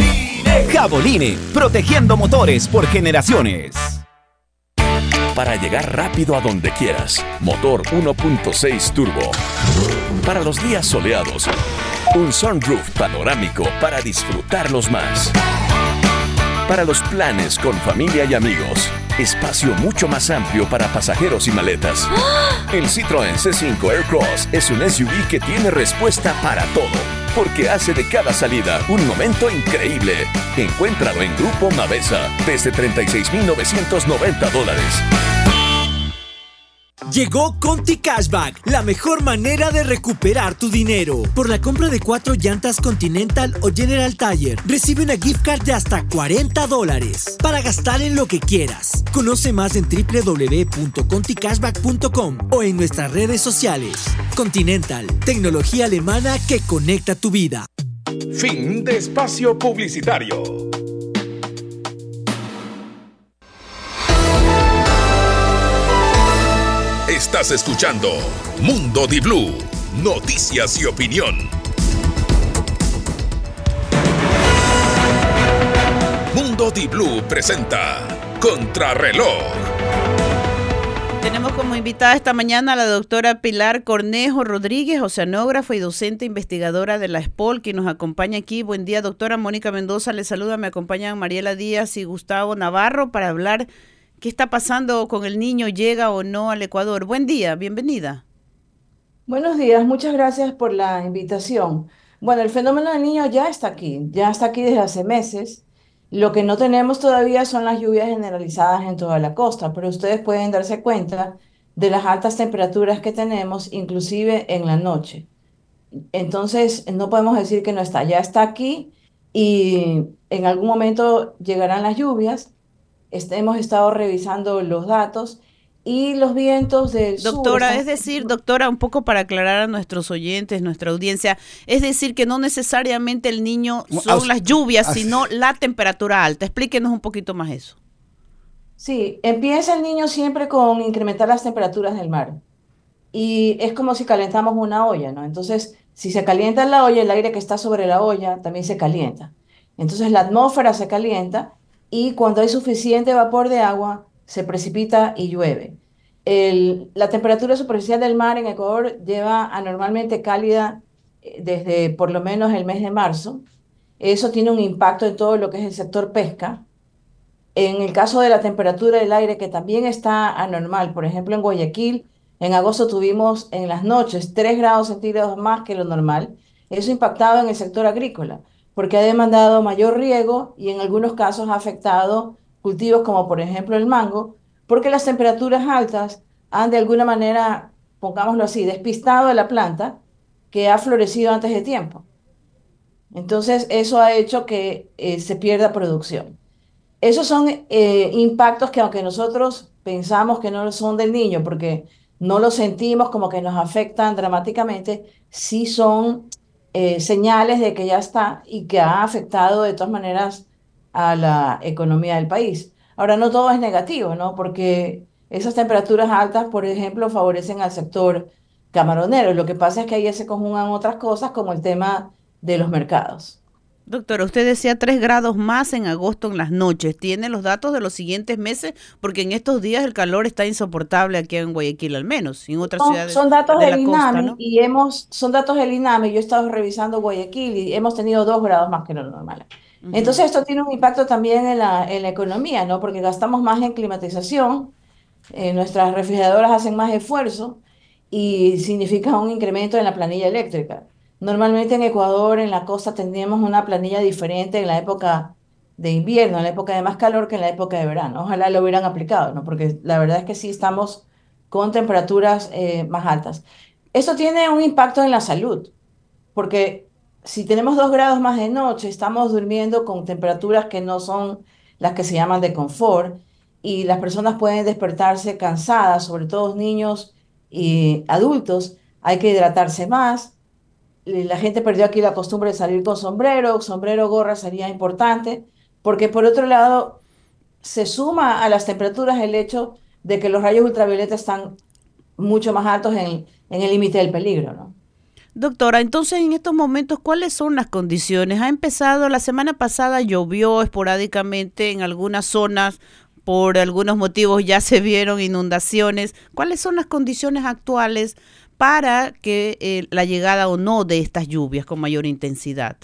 Caboline, protegiendo motores por generaciones. Para llegar rápido a donde quieras, motor 1.6 turbo. Para los días soleados, un sunroof panorámico para disfrutarlos más. Para los planes con familia y amigos, espacio mucho más amplio para pasajeros y maletas. El Citroën C5 Aircross es un SUV que tiene respuesta para todo, porque hace de cada salida un momento increíble. Encuéntralo en Grupo Mavesa desde 36.990 dólares. Llegó Conti Cashback, la mejor manera de recuperar tu dinero. Por la compra de cuatro llantas Continental o General Tire, recibe una gift card de hasta 40 dólares para gastar en lo que quieras. Conoce más en www.conticashback.com o en nuestras redes sociales. Continental, tecnología alemana que conecta tu vida. Fin de espacio publicitario. Estás escuchando Mundo Di Blue, noticias y opinión. Mundo Di Blue presenta Contrarreloj. Tenemos como invitada esta mañana a la doctora Pilar Cornejo Rodríguez, oceanógrafa y docente investigadora de la SPOL, que nos acompaña aquí. Buen día, doctora Mónica Mendoza. Le saluda, me acompañan Mariela Díaz y Gustavo Navarro para hablar qué está pasando con el niño, llega o no al Ecuador. Buen día, bienvenida. Buenos días, muchas gracias por la invitación. Bueno, el fenómeno del niño ya está aquí, ya está aquí desde hace meses. Lo que no tenemos todavía son las lluvias generalizadas en toda la costa, pero ustedes pueden darse cuenta de las altas temperaturas que tenemos, inclusive en la noche. Entonces, no podemos decir que no está, ya está aquí y en algún momento llegarán las lluvias. Este, hemos estado revisando los datos y los vientos del sur Doctora, están- es decir, doctora, un poco para aclarar a nuestros oyentes, nuestra audiencia, es decir, que no necesariamente el niño son As- las lluvias, as- sino la temperatura alta. Explíquenos un poquito más eso. Sí, empieza el niño siempre con incrementar las temperaturas del mar. Y es como si calentamos una olla, ¿no? Entonces, si se calienta la olla, el aire que está sobre la olla también se calienta. Entonces, la atmósfera se calienta y cuando hay suficiente vapor de agua, se precipita y llueve. La temperatura superficial del mar en Ecuador lleva anormalmente cálida eh, desde por lo menos el mes de marzo. Eso tiene un impacto en todo lo que es el sector pesca. En el caso de la temperatura del aire, que también está anormal, por ejemplo, en Guayaquil, en agosto tuvimos en las noches 3 grados centígrados más que lo normal. Eso impactaba en el sector agrícola, porque ha demandado mayor riego y en algunos casos ha afectado cultivos como por ejemplo el mango, porque las temperaturas altas han de alguna manera, pongámoslo así, despistado a la planta que ha florecido antes de tiempo. Entonces, eso ha hecho que eh, se pierda producción. Esos son eh, impactos que aunque nosotros pensamos que no son del niño, porque no los sentimos como que nos afectan dramáticamente, sí son eh, señales de que ya está y que ha afectado de todas maneras a la economía del país. Ahora, no todo es negativo, ¿no? Porque esas temperaturas altas, por ejemplo, favorecen al sector camaronero. Lo que pasa es que ahí se conjugan otras cosas como el tema de los mercados. Doctora, usted decía 3 grados más en agosto en las noches. ¿Tiene los datos de los siguientes meses? Porque en estos días el calor está insoportable aquí en Guayaquil al menos, en otras Son, ciudades son datos de del INAMI ¿no? y hemos, son datos del INAMI. Yo he estado revisando Guayaquil y hemos tenido dos grados más que lo normal. Entonces esto tiene un impacto también en la, en la economía, ¿no? Porque gastamos más en climatización, eh, nuestras refrigeradoras hacen más esfuerzo y significa un incremento en la planilla eléctrica. Normalmente en Ecuador, en la costa, tendríamos una planilla diferente en la época de invierno, en la época de más calor que en la época de verano. Ojalá lo hubieran aplicado, ¿no? Porque la verdad es que sí estamos con temperaturas eh, más altas. Esto tiene un impacto en la salud, porque si tenemos dos grados más de noche, estamos durmiendo con temperaturas que no son las que se llaman de confort y las personas pueden despertarse cansadas, sobre todo niños y adultos. Hay que hidratarse más. La gente perdió aquí la costumbre de salir con sombrero, sombrero, gorra sería importante, porque por otro lado se suma a las temperaturas el hecho de que los rayos ultravioleta están mucho más altos en, en el límite del peligro, ¿no? Doctora, entonces en estos momentos, ¿cuáles son las condiciones? Ha empezado, la semana pasada llovió esporádicamente en algunas zonas, por algunos motivos ya se vieron inundaciones. ¿Cuáles son las condiciones actuales para que eh, la llegada o no de estas lluvias con mayor intensidad?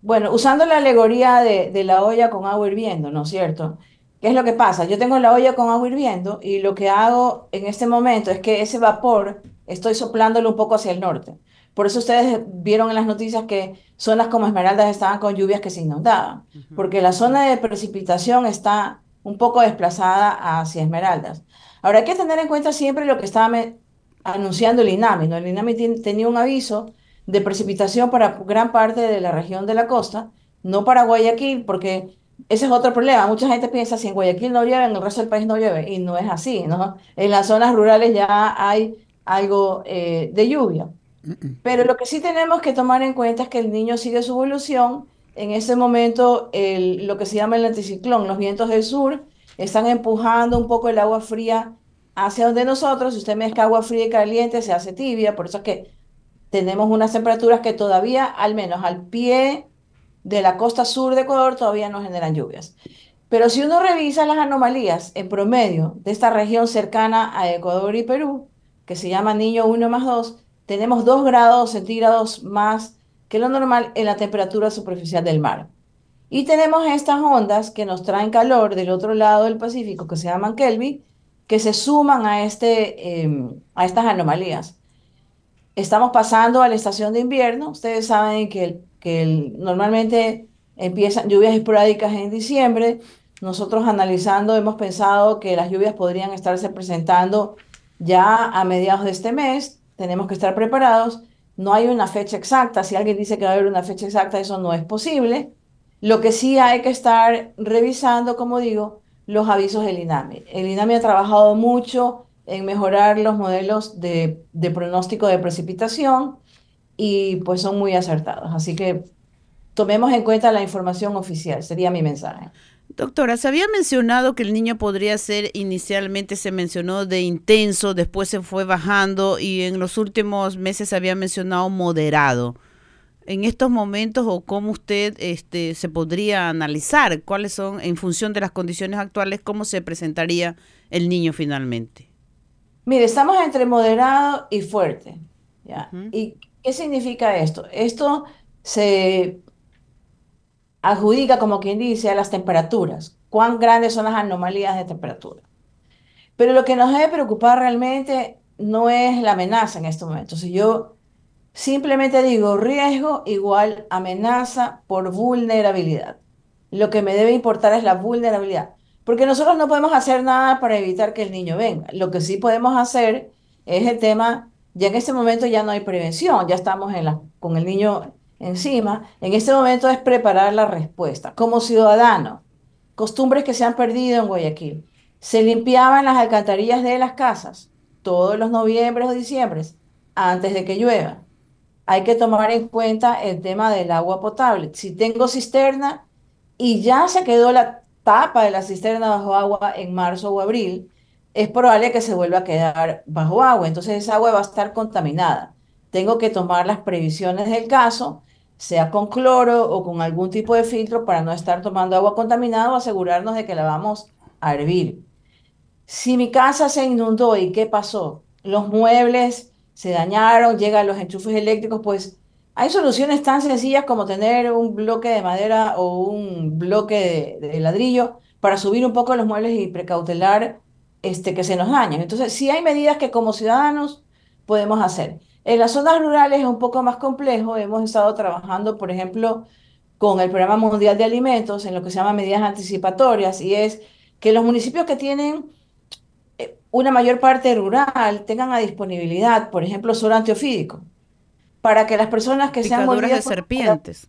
Bueno, usando la alegoría de, de la olla con agua hirviendo, ¿no es cierto? ¿Qué es lo que pasa? Yo tengo la olla con agua hirviendo y lo que hago en este momento es que ese vapor estoy soplándolo un poco hacia el norte. Por eso ustedes vieron en las noticias que zonas como Esmeraldas estaban con lluvias que se inundaban, porque la zona de precipitación está un poco desplazada hacia Esmeraldas. Ahora hay que tener en cuenta siempre lo que estaba anunciando el INAMI. ¿no? El INAMI tenía un aviso de precipitación para gran parte de la región de la costa, no para Guayaquil, porque ese es otro problema. Mucha gente piensa si en Guayaquil no llueve, en el resto del país no llueve, y no es así. ¿no? En las zonas rurales ya hay algo eh, de lluvia. Pero lo que sí tenemos que tomar en cuenta es que el niño sigue su evolución. En ese momento, el, lo que se llama el anticiclón, los vientos del sur, están empujando un poco el agua fría hacia donde nosotros. Si usted mezcla agua fría y caliente, se hace tibia. Por eso es que tenemos unas temperaturas que todavía, al menos al pie de la costa sur de Ecuador, todavía no generan lluvias. Pero si uno revisa las anomalías en promedio de esta región cercana a Ecuador y Perú, que se llama Niño 1 más 2, tenemos 2 grados centígrados más que lo normal en la temperatura superficial del mar. Y tenemos estas ondas que nos traen calor del otro lado del Pacífico, que se llaman Kelvin, que se suman a, este, em, a estas anomalías. Estamos pasando a la estación de invierno. Ustedes saben que, que normalmente empiezan lluvias esporádicas en diciembre. Nosotros analizando hemos pensado que las lluvias podrían estarse presentando ya a mediados de este mes tenemos que estar preparados. No hay una fecha exacta. Si alguien dice que va a haber una fecha exacta, eso no es posible. Lo que sí hay que estar revisando, como digo, los avisos del INAMI. El INAMI ha trabajado mucho en mejorar los modelos de, de pronóstico de precipitación y pues son muy acertados. Así que tomemos en cuenta la información oficial, sería mi mensaje. Doctora, se había mencionado que el niño podría ser, inicialmente se mencionó de intenso, después se fue bajando y en los últimos meses se había mencionado moderado. En estos momentos, o cómo usted este, se podría analizar, cuáles son, en función de las condiciones actuales, cómo se presentaría el niño finalmente. Mire, estamos entre moderado y fuerte. ¿ya? ¿Y qué significa esto? Esto se adjudica, como quien dice, a las temperaturas, cuán grandes son las anomalías de temperatura. Pero lo que nos debe preocupar realmente no es la amenaza en este momento. Si yo simplemente digo riesgo igual amenaza por vulnerabilidad. Lo que me debe importar es la vulnerabilidad. Porque nosotros no podemos hacer nada para evitar que el niño venga. Lo que sí podemos hacer es el tema, ya en este momento ya no hay prevención, ya estamos con el niño encima, en este momento es preparar la respuesta. Como ciudadano, costumbres que se han perdido en Guayaquil. Se limpiaban las alcantarillas de las casas todos los noviembres o diciembres antes de que llueva. Hay que tomar en cuenta el tema del agua potable. Si tengo cisterna y ya se quedó la tapa de la cisterna bajo agua en marzo o abril, es probable que se vuelva a quedar bajo agua. Entonces esa agua va a estar contaminada. Tengo que tomar las previsiones del caso sea con cloro o con algún tipo de filtro para no estar tomando agua contaminada o asegurarnos de que la vamos a hervir. Si mi casa se inundó y qué pasó, los muebles se dañaron, llegan los enchufes eléctricos, pues Hay soluciones tan sencillas como tener un bloque de madera o un bloque de, de ladrillo para subir un poco los muebles y precautelar este, que se nos dañen. Entonces, sí hay medidas que como ciudadanos podemos hacer. En las zonas rurales es un poco más complejo. Hemos estado trabajando, por ejemplo, con el Programa Mundial de Alimentos en lo que se llama medidas anticipatorias y es que los municipios que tienen eh, una mayor parte rural tengan a disponibilidad, por ejemplo, suelo antiofídico, para que las personas que sean Picaduras de por- serpientes.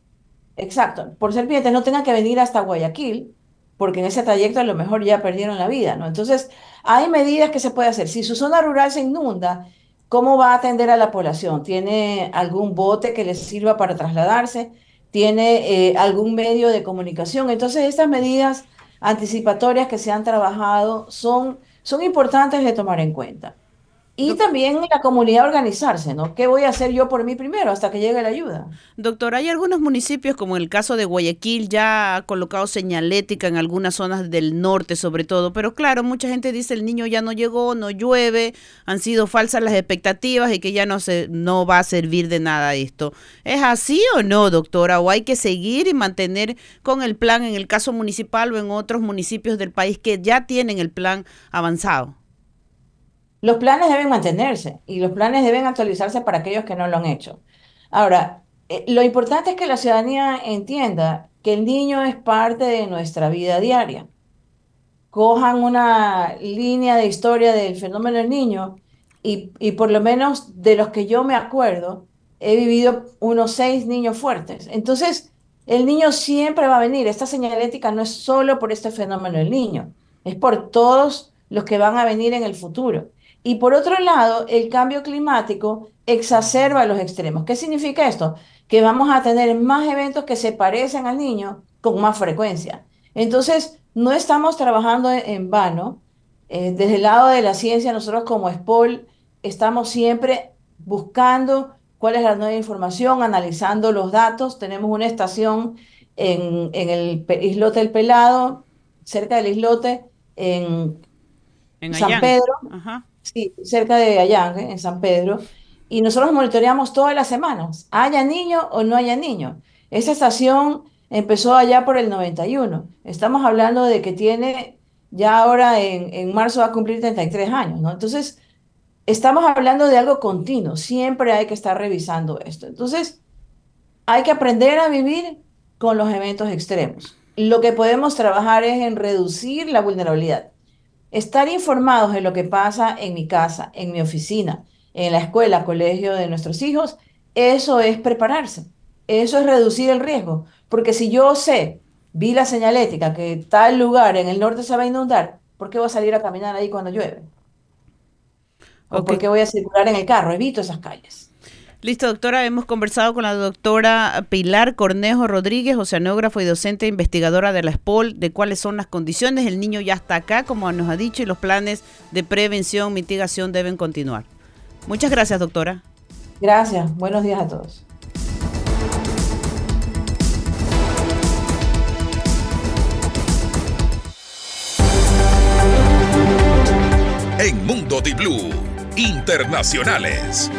Exacto, por serpientes no tengan que venir hasta Guayaquil, porque en ese trayecto a lo mejor ya perdieron la vida, ¿no? Entonces, hay medidas que se puede hacer. Si su zona rural se inunda, ¿cómo va a atender a la población? ¿Tiene algún bote que les sirva para trasladarse? ¿Tiene eh, algún medio de comunicación? Entonces, estas medidas anticipatorias que se han trabajado son, son importantes de tomar en cuenta. Y también la comunidad organizarse, ¿no? ¿Qué voy a hacer yo por mí primero hasta que llegue la ayuda? Doctor, hay algunos municipios, como el caso de Guayaquil, ya ha colocado señalética en algunas zonas del norte sobre todo, pero claro, mucha gente dice el niño ya no llegó, no llueve, han sido falsas las expectativas y que ya no, se, no va a servir de nada esto. ¿Es así o no, doctora? ¿O hay que seguir y mantener con el plan en el caso municipal o en otros municipios del país que ya tienen el plan avanzado? Los planes deben mantenerse y los planes deben actualizarse para aquellos que no lo han hecho. Ahora, eh, lo importante es que la ciudadanía entienda que el niño es parte de nuestra vida diaria. Cojan una línea de historia del fenómeno del niño y, y por lo menos de los que yo me acuerdo, he vivido unos seis niños fuertes. Entonces, el niño siempre va a venir. Esta señalética no es solo por este fenómeno del niño, es por todos los que van a venir en el futuro. Y por otro lado, el cambio climático exacerba los extremos. ¿Qué significa esto? Que vamos a tener más eventos que se parecen al niño con más frecuencia. Entonces, no estamos trabajando en, vano. Eh, desde el lado de la ciencia, nosotros como SPOL estamos siempre buscando cuál es la nueva información, analizando los datos. Tenemos una estación en, en el islote del Pelado, cerca del islote, en, En San Allán. Pedro, Ajá. Sí, cerca de Allange, en San Pedro, y nosotros monitoreamos todas las semanas, haya niño o no haya niño. Esa estación empezó allá por el 91. Estamos hablando de que tiene ya ahora en, en marzo va a cumplir 33 años, ¿no? Entonces, estamos hablando de algo continuo, siempre hay que estar revisando esto. Entonces, hay que aprender a vivir con los eventos extremos. Lo que podemos trabajar es en reducir la vulnerabilidad. Estar informados de lo que pasa en mi casa, en mi oficina, en la escuela, colegio de nuestros hijos, eso es prepararse. Eso es reducir el riesgo. Porque si yo sé, vi la señalética que tal lugar en el norte se va a inundar, ¿por qué voy a salir a caminar ahí cuando llueve? ¿O por qué voy a circular en el carro? Evito esas calles. Listo, doctora. Hemos conversado con la doctora Pilar Cornejo Rodríguez, oceanógrafo y docente investigadora de la SPOL, de cuáles son las condiciones. El niño ya está acá, como nos ha dicho, y los planes de prevención, mitigación deben continuar. Muchas gracias, doctora. Gracias. Buenos días a todos. En Mundo Di Blue, internacionales.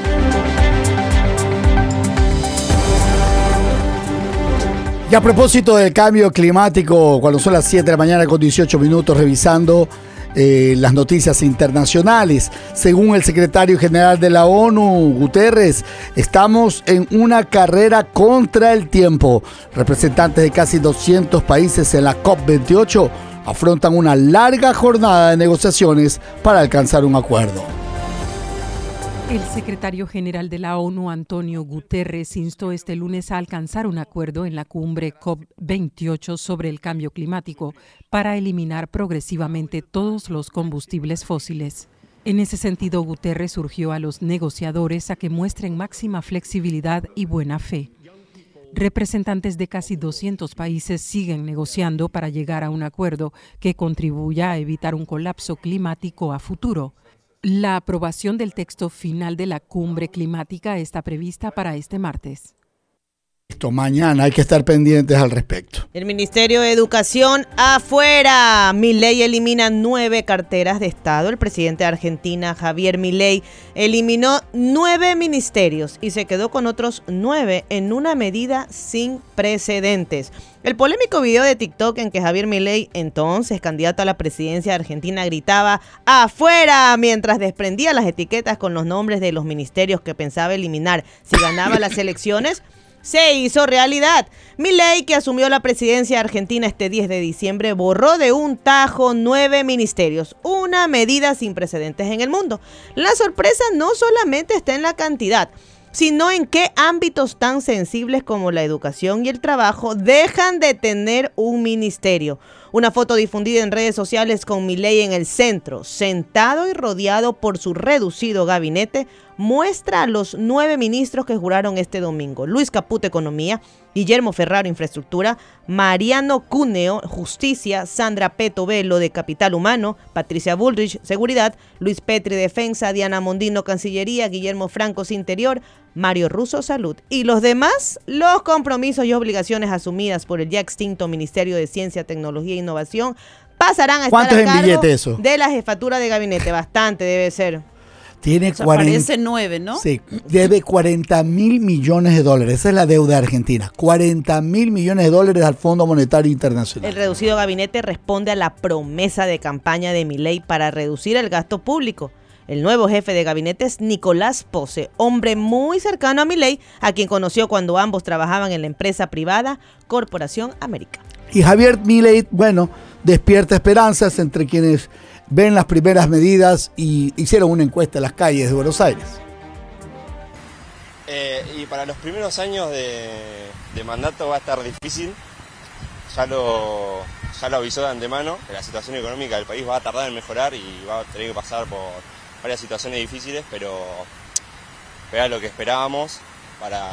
Y a propósito del cambio climático, cuando son las 7 de la mañana con 18 minutos, revisando eh, las noticias internacionales, según el secretario general de la ONU, Guterres, estamos en una carrera contra el tiempo. Representantes de casi 200 países en la COP28 afrontan una larga jornada de negociaciones para alcanzar un acuerdo. El secretario general de la ONU, Antonio Guterres, instó este lunes a alcanzar un acuerdo en la cumbre COP28 sobre el cambio climático para eliminar progresivamente todos los combustibles fósiles. En ese sentido, Guterres surgió a los negociadores a que muestren máxima flexibilidad y buena fe. Representantes de casi 200 países siguen negociando para llegar a un acuerdo que contribuya a evitar un colapso climático a futuro. La aprobación del texto final de la cumbre climática está prevista para este martes. Esto mañana hay que estar pendientes al respecto. El Ministerio de Educación afuera. Milei elimina nueve carteras de Estado. El presidente de Argentina, Javier Milei, eliminó nueve ministerios y se quedó con otros nueve en una medida sin precedentes. El polémico video de TikTok en que Javier Milei, entonces candidato a la presidencia de Argentina, gritaba afuera mientras desprendía las etiquetas con los nombres de los ministerios que pensaba eliminar si ganaba las elecciones se hizo realidad. Milei, que asumió la presidencia de Argentina este 10 de diciembre, borró de un tajo nueve ministerios, una medida sin precedentes en el mundo. La sorpresa no solamente está en la cantidad, sino en qué ámbitos tan sensibles como la educación y el trabajo dejan de tener un ministerio. Una foto difundida en redes sociales con Milei en el centro, sentado y rodeado por su reducido gabinete, muestra a los nueve ministros que juraron este domingo. Luis Caputo, Economía, Guillermo Ferraro, Infraestructura, Mariano Cuneo, Justicia, Sandra Peto Velo, de Capital Humano, Patricia Bullrich, Seguridad, Luis Petri, Defensa, Diana Mondino, Cancillería, Guillermo Francos, Interior, Mario Russo, Salud. Y los demás, los compromisos y obligaciones asumidas por el ya extinto Ministerio de Ciencia, Tecnología e Innovación pasarán a estar ¿Cuánto a cargo eso? de la jefatura de gabinete. Bastante debe ser. Tiene O sea, 40, parece nueve, ¿no? Sí, debe 40 mil millones de dólares. Esa es la deuda de Argentina. 40 mil millones de dólares al Fondo Monetario Internacional. El reducido gabinete responde a la promesa de campaña de Milei para reducir el gasto público. El nuevo jefe de gabinete es Nicolás Pose, hombre muy cercano a Milei, a quien conoció cuando ambos trabajaban en la empresa privada Corporación América. Y Javier Milei, bueno, despierta esperanzas entre quienes ven las primeras medidas y hicieron una encuesta en las calles de Buenos Aires. Eh, y para los primeros años de, de mandato va a estar difícil. Ya lo, ya lo avisó de antemano, que la situación económica del país va a tardar en mejorar y va a tener que pasar por varias situaciones difíciles, pero era lo que esperábamos para,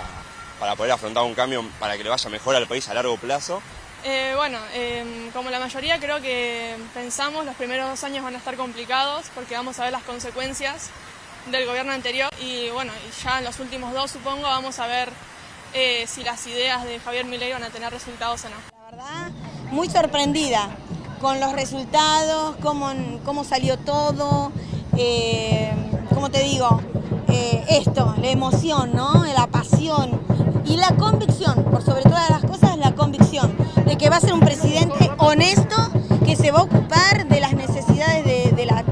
para poder afrontar un cambio para que le vaya mejor al país a largo plazo. Eh, bueno, eh, como la mayoría creo que pensamos, los primeros dos años van a estar complicados porque vamos a ver las consecuencias del gobierno anterior y bueno, y ya en los últimos dos supongo vamos a ver eh, si las ideas de Javier Milei van a tener resultados o no. muy sorprendida con los resultados, cómo, cómo salió todo, eh, como te digo, eh, esto, la emoción, ¿no? la pasión y la convicción, por sobre todas las cosas, la convicción de que va a ser un presidente honesto, que se va a ocupar de las necesidades de, de la,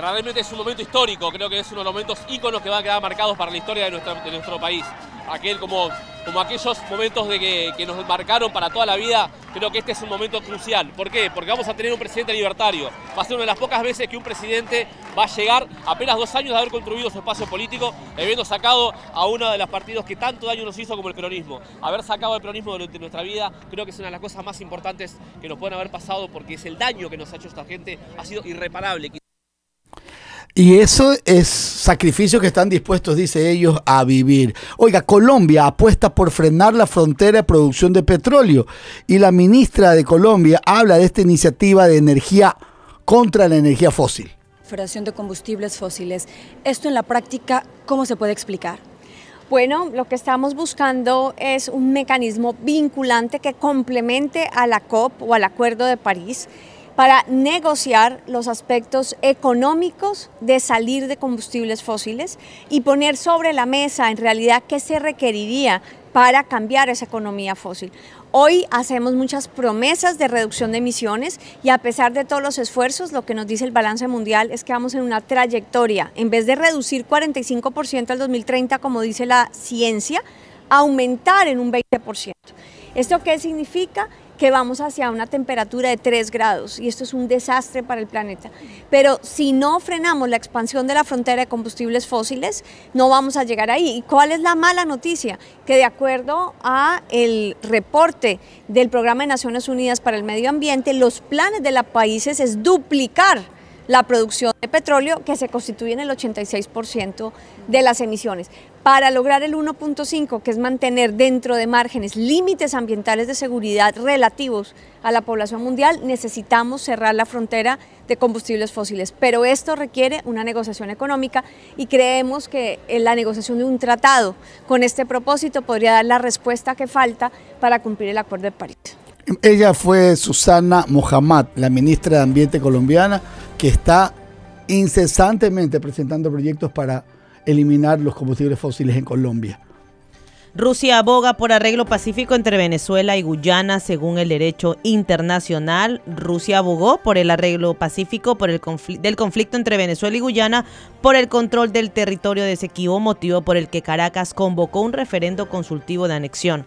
realmente es un momento histórico, creo que es uno de los momentos íconos que van a quedar marcados para la historia de, nuestro país. Aquel como, como aquellos momentos de que, nos marcaron para toda la vida, creo que este es un momento crucial. ¿Por qué? Porque vamos a tener un presidente libertario. Va a ser una de las pocas veces que un presidente va a llegar apenas dos años de haber construido su espacio político, habiendo sacado a uno de los partidos que tanto daño nos hizo como el peronismo. Haber sacado el peronismo de nuestra vida creo que es una de las cosas más importantes que nos pueden haber pasado porque es el daño que nos ha hecho esta gente, ha sido irreparable. Y eso es sacrificio que están dispuestos, dice ellos, a vivir. Oiga, Colombia apuesta por frenar la frontera de producción de petróleo y la ministra de Colombia habla de esta iniciativa de energía contra la energía fósil. Federación de combustibles fósiles. Esto en la práctica, ¿cómo se puede explicar? Bueno, lo que estamos buscando es un mecanismo vinculante que complemente a la COP o al Acuerdo de París para negociar los aspectos económicos de salir de combustibles fósiles y poner sobre la mesa en realidad qué se requeriría para cambiar esa economía fósil. Hoy hacemos muchas promesas de reducción de emisiones y a pesar de todos los esfuerzos, lo que nos dice el balance mundial es que vamos en una trayectoria. En vez de reducir 45% al 2030, como dice la ciencia, aumentar en un 20%. ¿Esto qué significa? Que vamos hacia una temperatura de 3 grados y esto es un desastre para el planeta. Pero si no frenamos la expansión de la frontera de combustibles fósiles, no vamos a llegar ahí. ¿Y cuál es la mala noticia? Que de acuerdo a el reporte del Programa de Naciones Unidas para el Medio Ambiente, los planes de los países es duplicar la producción de petróleo que se constituye en el 86% de las emisiones. Para lograr el 1.5, que es mantener dentro de márgenes límites ambientales de seguridad relativos a la población mundial, necesitamos cerrar la frontera de combustibles fósiles. Pero esto requiere una negociación económica y creemos que la negociación de un tratado con este propósito podría dar la respuesta que falta para cumplir el Acuerdo de París. Ella fue Susana Mohamed, la ministra de Ambiente colombiana, que está incesantemente presentando proyectos para eliminar los combustibles fósiles en Colombia. Rusia aboga por arreglo pacífico entre Venezuela y Guyana según el derecho internacional. Rusia abogó por el arreglo pacífico por el del conflicto entre Venezuela y Guyana por el control del territorio de Esequibo, motivo por el que Caracas convocó un referendo consultivo de anexión.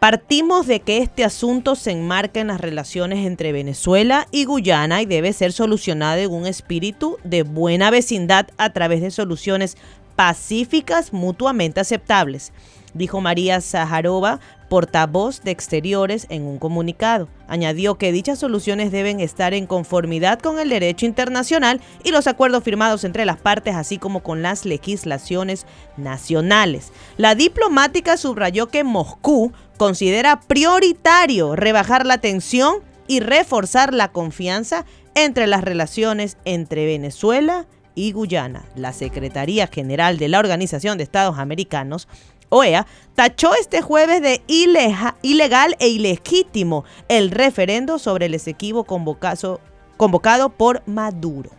Partimos de que este asunto se enmarca en las relaciones entre Venezuela y Guyana y debe ser solucionado en un espíritu de buena vecindad a través de soluciones pacíficas mutuamente aceptables dijo María Zaharova, portavoz de Exteriores, en un comunicado. Añadió que dichas soluciones deben estar en conformidad con el derecho internacional y los acuerdos firmados entre las partes, así como con las legislaciones nacionales. La diplomática subrayó que Moscú considera prioritario rebajar la tensión y reforzar la confianza entre las relaciones entre Venezuela y Guyana. La Secretaría General de la Organización de Estados Americanos OEA tachó este jueves de ilegal e ilegítimo el referendo sobre el Esequibo convocado, convocado por Maduro.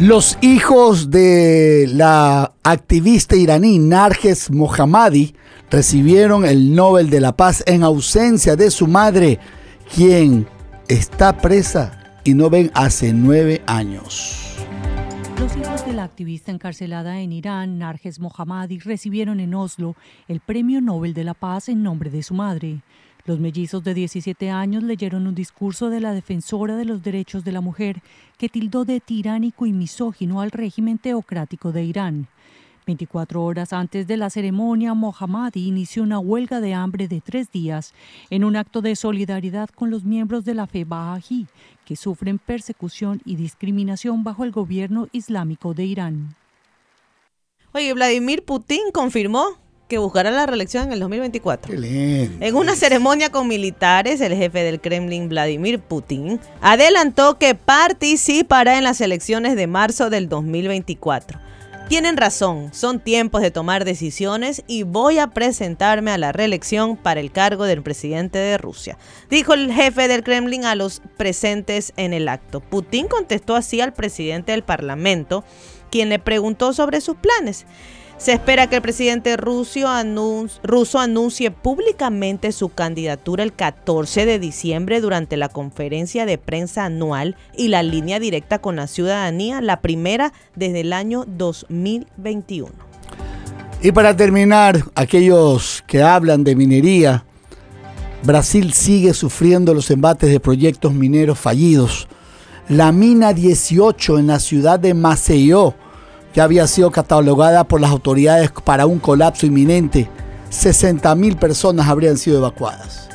Los hijos de la activista iraní Narges Mohammadi recibieron el Nobel de la Paz en ausencia de su madre, quien está presa y no ven hace nueve años. Los hijos de la activista encarcelada en Irán, Narges Mohammadi, recibieron en Oslo el Premio Nobel de la Paz en nombre de su madre. Los mellizos de 17 años leyeron un discurso de la defensora de los derechos de la mujer que tildó de tiránico y misógino al régimen teocrático de Irán. 24 horas antes de la ceremonia, Mohammadi inició una huelga de hambre de tres días en un acto de solidaridad con los miembros de la fe Bahá'í, que sufren persecución y discriminación bajo el gobierno islámico de Irán. Oye, Vladimir Putin confirmó que buscará la reelección en el 2024. En una ceremonia con militares, el jefe del Kremlin, Vladimir Putin, adelantó que participará en las elecciones de marzo del 2024. Tienen razón, son tiempos de tomar decisiones y voy a presentarme a la reelección para el cargo del presidente de Rusia, dijo el jefe del Kremlin a los presentes en el acto. Putin contestó así al presidente del Parlamento, quien le preguntó sobre sus planes. Se espera que el presidente ruso anuncie, públicamente su candidatura el 14 de diciembre durante la conferencia de prensa anual y la línea directa con la ciudadanía, la primera desde el año 2021. Y para terminar, aquellos que hablan de minería, Brasil sigue sufriendo los embates de proyectos mineros fallidos. La mina 18 en la ciudad de Maceió ya había sido catalogada por las autoridades para un colapso inminente. 60.000 personas habrían sido evacuadas.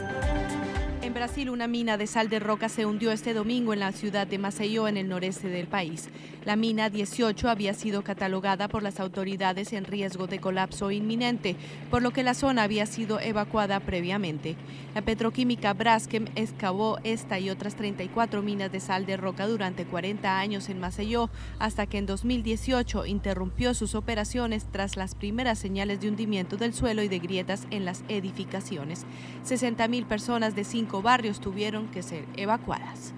Una mina de sal de roca se hundió este domingo en la ciudad de Maceió, en el noreste del país. La mina 18 había sido catalogada por las autoridades en riesgo de colapso inminente, por lo que la zona había sido evacuada previamente. La petroquímica Braskem excavó esta y otras 34 minas de sal de roca durante 40 años en Maceió, hasta que en 2018 interrumpió sus operaciones tras las primeras señales de hundimiento del suelo y de grietas en las edificaciones. 60.000 personas de cinco barrios tuvieron que ser evacuadas.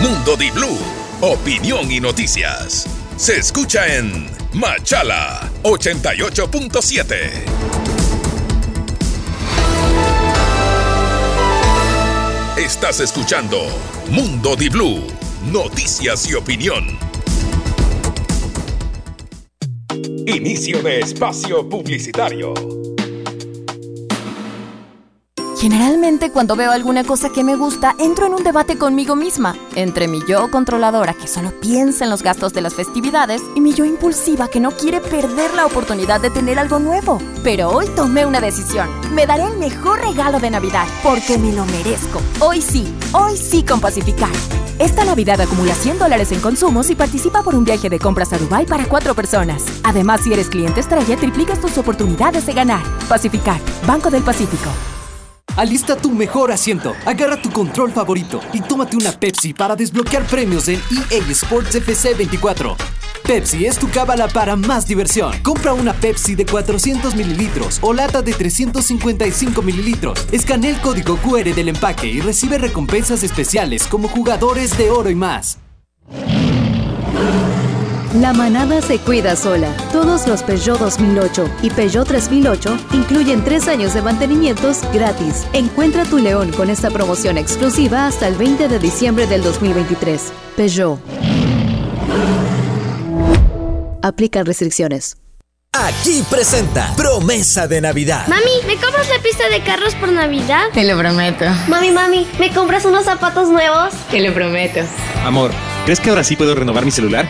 Mundo Di Blue, opinión y noticias. Se escucha en Machala 88.7. Estás escuchando Mundo Di Blue noticias y opinión. Inicio de espacio publicitario. Generalmente cuando veo alguna cosa que me gusta, entro en un debate conmigo misma, entre mi yo controladora que solo piensa en los gastos de las festividades y mi yo impulsiva que no quiere perder la oportunidad de tener algo nuevo. Pero hoy tomé una decisión. Me daré el mejor regalo de Navidad porque me lo merezco. Hoy sí, hoy sí con Pacificar. Esta Navidad acumula 100 dólares en consumos y participa por un viaje de compras a Dubai para cuatro personas. Además, si eres cliente estrella, triplicas tus oportunidades de ganar. Pacificar, Banco del Pacífico. Alista tu mejor asiento, agarra tu control favorito y tómate una Pepsi para desbloquear premios en EA Sports FC 24. Pepsi es tu cábala para más diversión. Compra una Pepsi de 400 mililitros o lata de 355 mililitros. Escanea el código QR del empaque y recibe recompensas especiales como jugadores de oro y más. La manada se cuida sola. Todos los Peugeot 2008 y Peugeot 3008 incluyen tres años de mantenimientos gratis. Encuentra tu león con esta promoción exclusiva hasta el 20 de diciembre del 2023. Peugeot. Aplican restricciones. Aquí presenta Promesa de Navidad. Mami, ¿me compras la pista de carros por Navidad? Te lo prometo. Mami, mami, ¿me compras unos zapatos nuevos? Te lo prometo. Amor, ¿crees que ahora sí puedo renovar mi celular?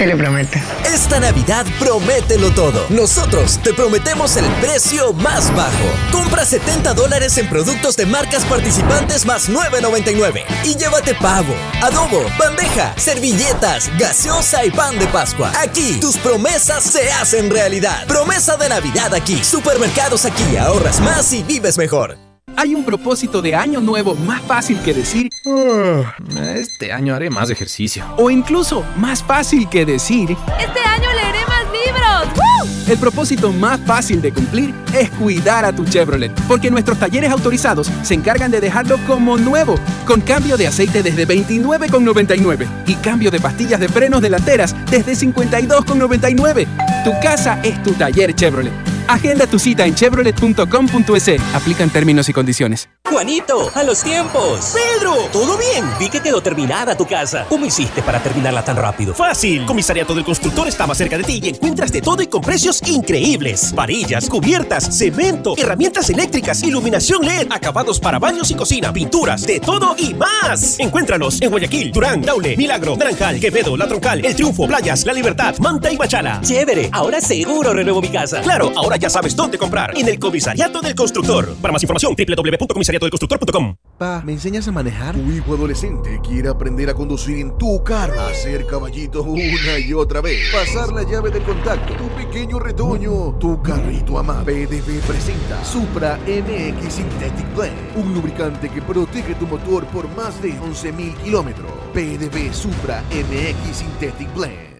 Te lo prometo. Esta Navidad promételo todo. Nosotros te prometemos el precio más bajo. Compra 70 dólares en productos de marcas participantes más 9.99 y llévate pavo, adobo, bandeja, servilletas, gaseosa y pan de Pascua. Aquí tus promesas se hacen realidad. Promesa de Navidad aquí. Supermercados aquí. Ahorras más y vives mejor. Hay un propósito de año nuevo más fácil que decir, "Ah, este año haré más ejercicio. O incluso más fácil que decir, Este año leeré más libros. el propósito más fácil de cumplir es cuidar a tu Chevrolet, porque nuestros talleres autorizados se encargan de dejarlo como nuevo, con cambio de aceite desde 29,99 y cambio de pastillas de frenos delanteras desde 52,99. Tu casa es tu taller Chevrolet. Agenda tu cita en chevrolet.com.es. Aplican términos y condiciones. Juanito, a los tiempos. Pedro, ¿todo bien? Vi que quedó terminada tu casa. ¿Cómo hiciste para terminarla tan rápido? Fácil. Comisariato del Constructor está más cerca de ti y encuentras de todo y con precios increíbles. Varillas, cubiertas, cemento, herramientas eléctricas, iluminación LED, acabados para baños y cocina, pinturas, de todo y más. Encuéntranos en Guayaquil, Durán, Daule, Milagro, Naranjal, Quevedo, La Troncal, El Triunfo, Playas, La Libertad, Manta y Machala. Chévere, ahora seguro renuevo mi casa. Claro, ahora ya sabes dónde comprar. En el Comisariato del Constructor. Para más información, www.comisariatodelconstructor.com. Pa, ¿me enseñas a manejar? Tu hijo adolescente quiere aprender a conducir en tu carro. Hacer caballito una y otra vez. Pasar la llave del contacto. Tu pequeño retoño. Tu carrito ama. PDV presenta Supra MX Synthetic Blend. Un lubricante que protege tu motor por más de 11.000 kilómetros. PDV Supra MX Synthetic Blend.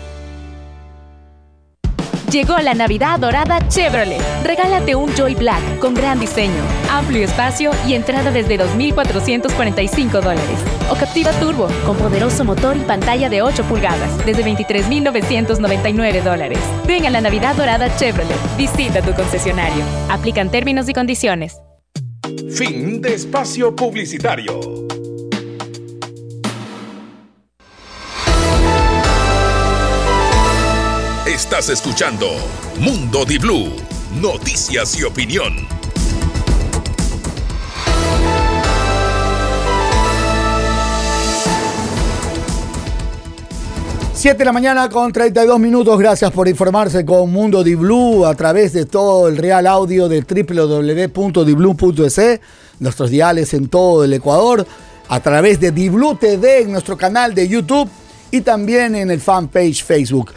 Llegó la Navidad dorada Chevrolet. Regálate un Joy Black con gran diseño, amplio espacio y entrada desde 2.445 dólares. O Captiva Turbo con poderoso motor y pantalla de 8 pulgadas desde 23.999 dólares. Ven a la Navidad dorada Chevrolet. Visita tu concesionario. Aplican términos y condiciones. Fin de espacio publicitario. Estás escuchando Mundo Di Blue, noticias y opinión. Siete de la mañana con 32 minutos. Gracias por informarse con Mundo Di Blue a través de todo el real audio de www.diblu.es, nuestros diales en todo el Ecuador, a través de Di Blue TV en nuestro canal de YouTube y también en el fanpage Facebook.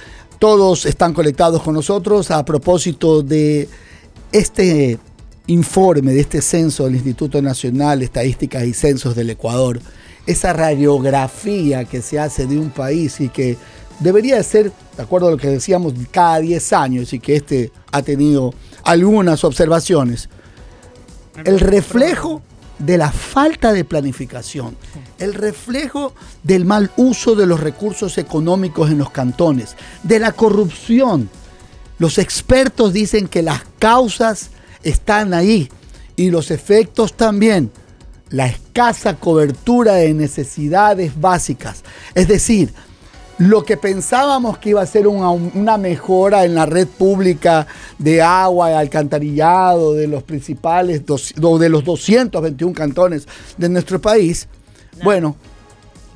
Todos están conectados con nosotros a propósito de este informe, de este censo del Instituto Nacional de Estadísticas y Censos del Ecuador. Esa radiografía que se hace de un país y que debería ser, de acuerdo a lo que decíamos, cada 10 años y que este ha tenido algunas observaciones. El reflejo de la falta de planificación, el reflejo del mal uso de los recursos económicos en los cantones, de la corrupción. Los expertos dicen que las causas están ahí y los efectos también. La escasa cobertura de necesidades básicas. Es decir, lo que pensábamos que iba a ser una, una, mejora en la red pública de agua y alcantarillado de los principales, dos, de los 221 cantones de nuestro país, no. bueno,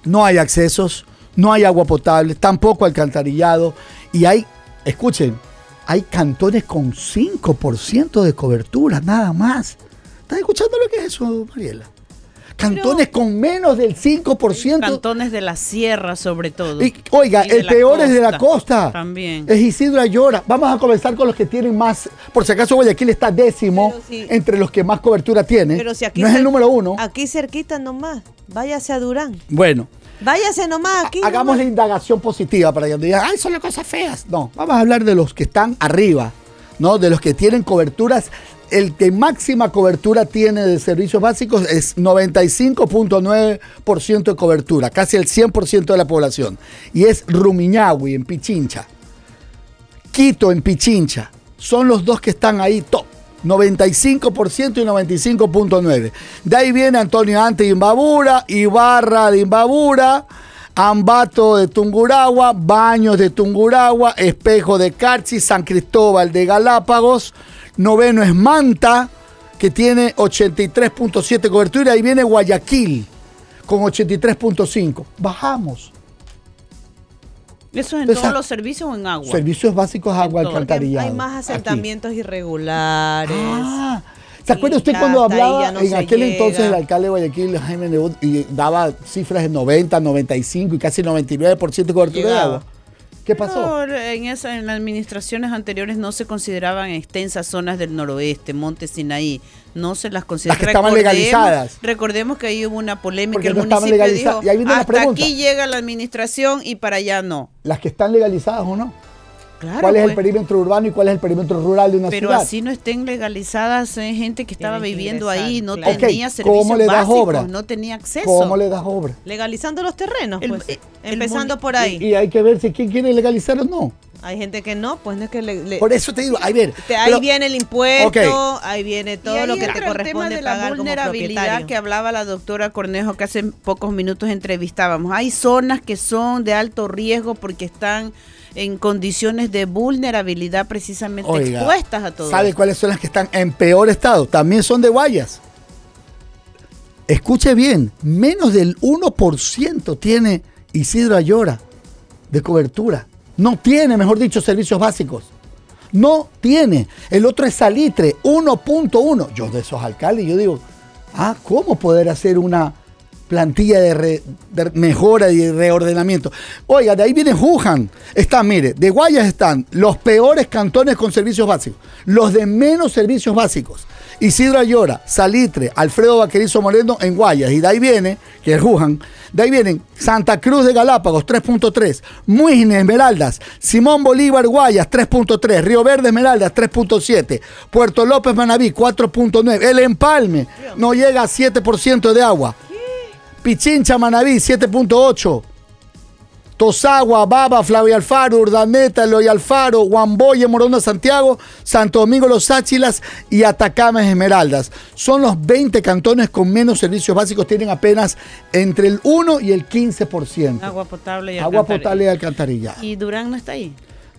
no hay accesos, no hay agua potable, tampoco alcantarillado y hay, escuchen, hay cantones con 5% de cobertura, nada más. ¿Estás escuchando lo que es eso, Mariela? Cantones Pero, con menos del 5%. Cantones de la sierra, sobre todo. Y, oiga, y el peor costa, es de la costa. También. Es Isidro Ayora. Vamos a comenzar con los que tienen más. Por si acaso, Guayaquil está décimo entre los que más cobertura tiene. Pero si aquí no es el número uno. Aquí cerquita nomás. Váyase a Durán. Bueno. Váyase nomás aquí. Hagamos nomás. la indagación positiva para que digan, ay, son las cosas feas. No, vamos a hablar de los que están arriba, ¿no? De los que tienen coberturas el que máxima cobertura tiene de servicios básicos es 95.9% de cobertura, casi el 100% de la población. Y es Rumiñahui en Pichincha. Quito en Pichincha. Son los dos que están ahí top. 95% y 95.9%. De ahí viene Antonio Ante de Imbabura, Ibarra de Imbabura, Ambato de Tunguragua, Baños de Tunguragua, Espejo de Carchi, San Cristóbal de Galápagos. Noveno es Manta, que tiene 83.7 cobertura. Y viene Guayaquil, con 83.5. Bajamos. ¿Eso es en Entonces, todos los servicios o en agua? Servicios básicos, agua, alcantarillado. Hay más asentamientos Aquí. irregulares. Ah, ¿Se acuerda usted cuando hablaba no en aquel llega. entonces el alcalde de Guayaquil, Jaime Nebot, y daba cifras de 90, 95 y casi 99% de cobertura Llegaba. de agua? ¿Qué pasó? Pero en, esa, en las administraciones anteriores no se consideraban extensas zonas del noroeste, Monte Sinaí, no se las consideraba. Las que estaban legalizadas. Recordemos que ahí hubo una polémica. Porque el no municipio dijo, y ahí viene hasta aquí llega la administración y para allá no. ¿Las que están legalizadas o no? Claro, ¿Cuál es pues. el perímetro urbano y cuál es el perímetro rural de una Pero ciudad? así no estén legalizadas eh, gente que estaba Tienen que viviendo ingresar, ahí, no claro. tenía Ok, servicios ¿cómo le das básicos, obra? no tenía acceso. ¿Cómo le das obra? Legalizando los terrenos, El- pues. el Empezando por ahí. Y, y hay que ver si quién quiere legalizar o no. Hay gente que no, pues no es que le. le- Por eso te digo, a ver. te- ahí pero- viene el impuesto, ahí viene Y todo ahí lo que entra te el tema corresponde de la pagar vulnerabilidad que hablaba la doctora Cornejo que hace pocos minutos entrevistábamos. Hay zonas que son de alto riesgo porque están en condiciones de vulnerabilidad precisamente Oiga, expuestas a todo. ¿Sabe esto. cuáles son las que están en peor estado? También son de Guayas. Escuche bien, menos del 1% tiene Isidro Ayora de cobertura. No tiene, mejor dicho, servicios básicos. No tiene. El otro es Salitre, 1.1. Yo de esos alcaldes, yo digo, ah, ¿cómo poder hacer una plantilla de, mejora y reordenamiento? Oiga, de ahí viene Wuhan. Están, mire, de Guayas están los peores cantones con servicios básicos, los de menos servicios básicos. Isidro Ayora, Salitre, Alfredo Vaquerizo Moreno en Guayas. Y de ahí viene, que es Wuhan, de ahí vienen Santa Cruz de Galápagos, 3.3. Muisne, Esmeraldas. Simón Bolívar, Guayas, 3.3. Río Verde, Esmeraldas, 3.7. Puerto López, Manaví, 4.9. El Empalme no llega a 7% de agua. Pichincha, Manaví, 7.8. Tosagua, Baba, Flavia Alfaro, Urdaneta, Eloy Alfaro, Guamboye, Morona, Santiago, Santo Domingo, Los Áchilas y Atacama, Esmeraldas. Son los 20 cantones con menos servicios básicos, tienen apenas entre el 1 y el 15%. Agua potable y Agua alcantarilla. potable y alcantarillada. Y Durán no está ahí.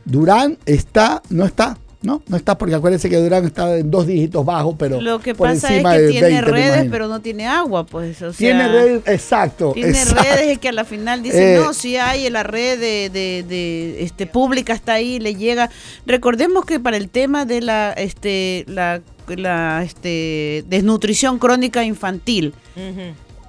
Durán está, no está, ¿no? No está porque acuérdense que Durán está en dos dígitos bajos, pero Lo que por pasa es encima que de tiene 20, me redes, pero no tiene agua, pues. o Tiene sea, redes, exacto. Tiene exacto. redes que a la final dicen, Eh, no, si hay la red de, de- de, este, pública está ahí, le llega. Recordemos que para el tema de la, este, la, la este, desnutrición crónica infantil,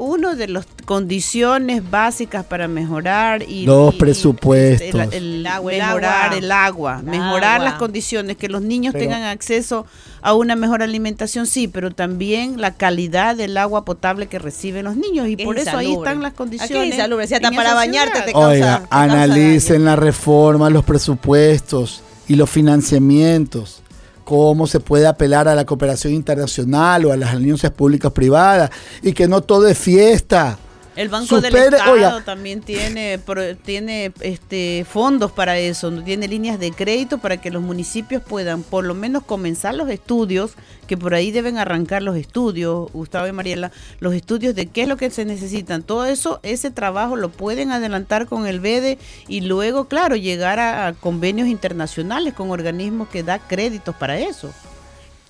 uno de las condiciones básicas para mejorar y Los y- presupuestos. el, el El agua, mejorar el agua, El mejorar agua. las condiciones, que los niños Pero- tengan acceso a una mejor alimentación, sí, pero también la calidad del agua potable que reciben los niños y por es eso ahí están las condiciones. es insalubre, si hasta para bañarte te causa- Oiga, te causa analicen la reforma, los presupuestos y los financiamientos. Cómo se puede apelar a la cooperación internacional o a las alianzas públicas privadas y que no todo es fiesta. El Banco del Estado oiga. también tiene, pro- tiene este, fondos para eso, tiene líneas de crédito para que los municipios puedan por lo menos comenzar los estudios, que por ahí deben arrancar los estudios, Gustavo y Mariela, los estudios de qué es lo que se necesitan. Todo eso, ese trabajo lo pueden adelantar con el BEDE y luego, claro, llegar a, a convenios internacionales con organismos que da créditos para eso.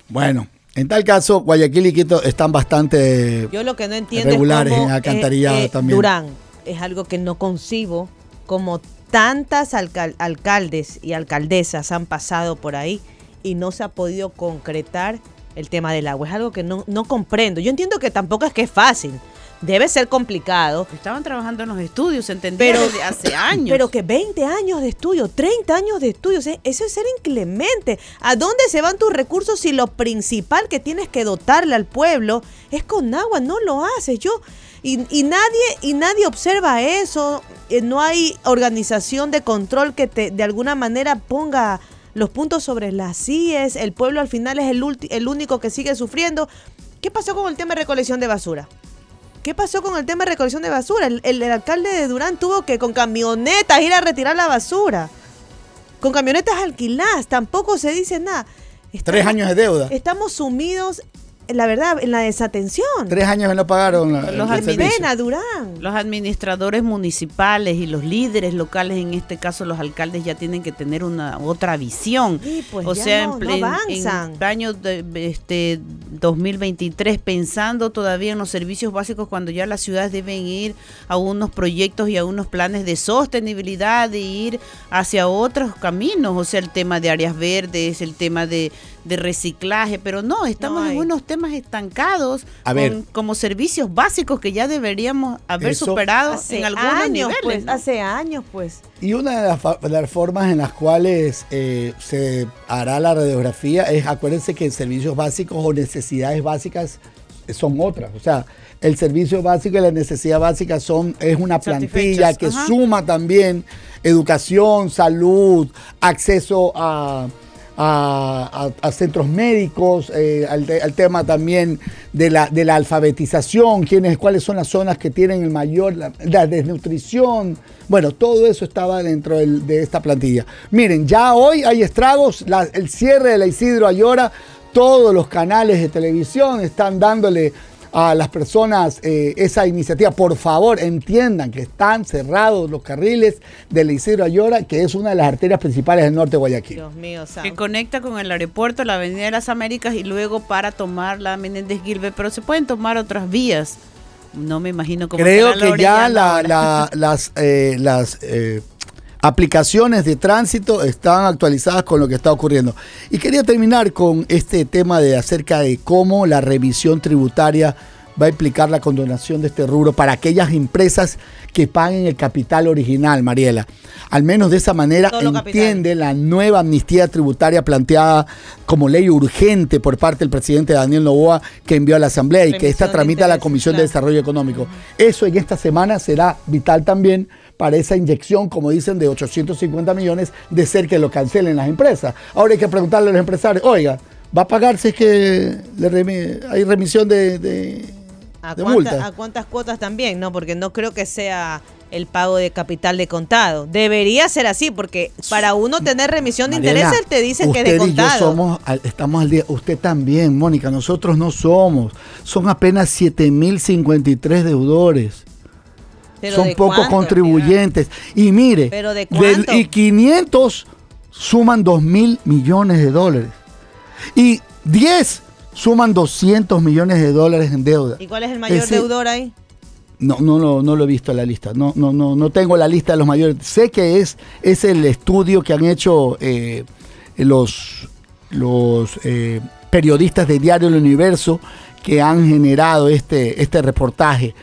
Bueno, en tal caso, Guayaquil y Quito están bastante Yo lo que no entiendo regulares es cómo en alcantarillado eh, eh, también. Durán es algo que no concibo, como tantas alcal- alcaldes y alcaldesas han pasado por ahí y no se ha podido concretar el tema del agua. Es algo que no, no comprendo. Yo entiendo que tampoco es que es fácil. Debe ser complicado. Estaban trabajando en los estudios, se entendía Pero- desde hace años. Pero que 20 años de estudio, 30 años de estudio, o sea, eso es ser inclemente. ¿A dónde se van tus recursos si lo principal que tienes que dotarle al pueblo es con agua? No lo haces. Yo y, y nadie y nadie observa eso. eh, no hay organización de control que te de alguna manera ponga los puntos sobre las IES. El pueblo al final es el, ulti- el único que sigue sufriendo. ¿Qué pasó con el tema de recolección de basura? ¿Qué pasó con el tema de recolección de basura? El, el- el alcalde de Durán tuvo que con camionetas ir a retirar la basura. Con camionetas alquiladas, tampoco se dice nada. Tres años de deuda. Estamos sumidos, la verdad, en la desatención. Tres años que no pagaron la- Los. Pena, Durán. Los administradores municipales y los líderes locales, en este caso los alcaldes, ya tienen que tener una otra visión. Sí, pues o ya sea, no- en, no ple- en- avanzan. en año de, este 2023, pensando todavía en los servicios básicos cuando ya las ciudades deben ir a unos proyectos y a unos planes de sostenibilidad, de ir hacia otros caminos, o sea, el tema de áreas verdes, el tema de, de reciclaje, pero no, estamos en unos temas estancados A ver. con- como servicios básicos que ya deberíamos haber superado Hace en algunos años, niveles. pues, ¿no? hace años, pues. Y una de las, fa- de las formas en las cuales eh, se hará la radiografía es, acuérdense que servicios básicos o necesidades básicas son otras. O sea, el servicio básico y la necesidad básica son, es una plantilla que ajá. suma también educación, salud, acceso a, a- centros médicos, eh, al, te- al tema también de la, de la alfabetización, quiénes, cuáles son las zonas que tienen el mayor, la, desnutrición. Bueno, todo eso estaba dentro de esta plantilla. Miren, ya hoy hay estragos, el cierre de la Isidro Ayora, todos los canales de televisión están dándole a las personas eh, esa iniciativa. Por favor, entiendan que están cerrados los carriles de la Isidro Ayora, que es una de las arterias principales del norte de Guayaquil. Dios mío, santo. que conecta con el aeropuerto, la Avenida de las Américas y luego para tomar la Menéndez Gilbert, pero se pueden tomar otras vías. No me imagino cómo Creo la que ya la- las, eh, las eh, aplicaciones de tránsito están actualizadas con lo que está ocurriendo. Y quería terminar con este tema de acerca de cómo la revisión tributaria va a implicar la condonación de este rubro para aquellas empresas que paguen el capital original, Mariela. Al menos de esa manera entiende la nueva amnistía tributaria planteada como ley urgente por parte del presidente Daniel Novoa que envió a la Asamblea y que esta tramita a la Comisión de. Desarrollo Económico. Eso en esta semana será vital también para esa inyección, como dicen, de 850 millones de ser que lo cancelen las empresas. Ahora hay que preguntarle a los empresarios, oiga, ¿va a pagar si es que le remi- hay remisión de, de- ¿A, de cuánta- multa? a cuántas cuotas también? No, porque no creo que sea el pago de capital de contado. Debería ser así, porque para uno tener remisión de Mariela, intereses te dicen que es de usted y yo contado. somos, estamos al día. Usted también, Mónica. Nosotros no somos. Son apenas 7.053 deudores. ¿Pero Son pocos cuánto? contribuyentes. Y mire, ¿Pero de del- cuánto? y 500 suman 2 mil millones de dólares. Y 10 suman 200 millones de dólares en deuda. ¿Y cuál es el mayor Ese- deudor ahí? No, no, lo- no lo he visto en la lista. No, no, no, no tengo la lista de los mayores. Sé que es, es el estudio que han hecho eh, los, los eh, periodistas de Diario El Universo que han generado este, este reportaje.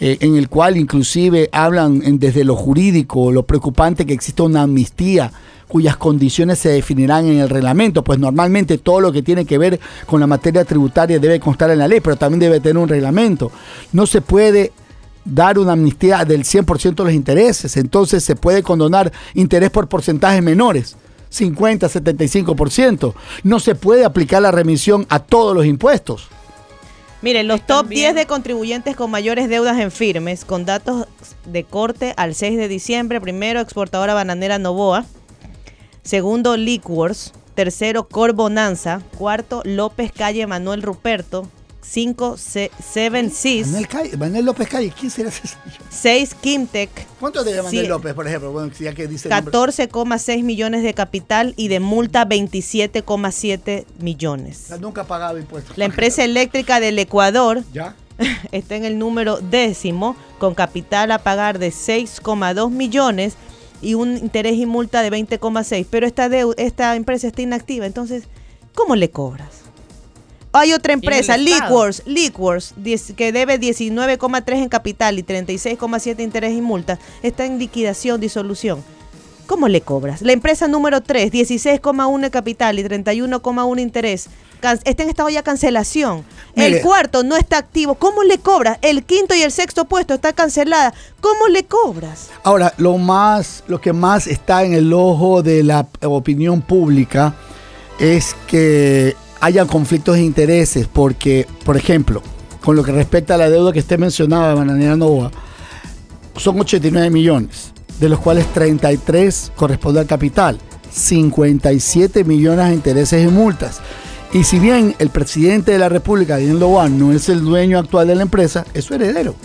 Eh, en el cual inclusive hablan en- desde lo jurídico, lo preocupante que exista una amnistía cuyas condiciones se definirán en el reglamento, pues normalmente todo lo que tiene que ver con la materia tributaria debe constar en la ley, pero también debe tener un reglamento. No se puede dar una amnistía del 100% de los intereses, entonces se puede condonar interés por porcentajes menores. 50, 75%. No se puede aplicar la remisión a todos los impuestos. Miren, los top 10 de contribuyentes con mayores deudas en firmes, con datos de corte al 6 de diciembre. Primero, exportadora bananera Novoa. Segundo, Liquors. Tercero, Corbonanza. Cuarto, López Calle Manuel Ruperto. Cinco, Se- Seven Seas. Manuel, Calle- Manuel López Calle, ¿quién será ese señor? Seis, Kimtech. ¿Cuánto debe Manuel Sí. López, por ejemplo? Bueno, ya que dice el nombre. 14,6 millones de capital y de multa 27,7 millones. Nunca ha pagado impuestos. La empresa eléctrica del Ecuador ¿Ya? está en el número décimo con capital a pagar de 6,2 millones y un interés y multa de 20,6. Pero esta, deu- esta empresa está inactiva, entonces, ¿cómo le cobras? Hay otra empresa. Liquors, Liquors, que debe 19,3 en capital y 36,7 interés y multa, está en liquidación, disolución. ¿Cómo le cobras? La empresa número 3, 16,1 en capital y 31,1 interés, está en estado ya cancelación. Mire. El cuarto no está activo. ¿Cómo le cobras? El quinto y el sexto puesto está cancelada. ¿Cómo le cobras? Ahora, lo más, lo que más está en el ojo de la opinión pública es que haya conflictos de intereses, porque, por ejemplo, con lo que respecta a la deuda que usted mencionaba de Bananera Nova, son 89 millones, de los cuales 33 corresponde al capital, 57 millones de intereses y multas. Y si bien el presidente de la República, Daniel Loan, no es el dueño actual de la empresa, es su heredero.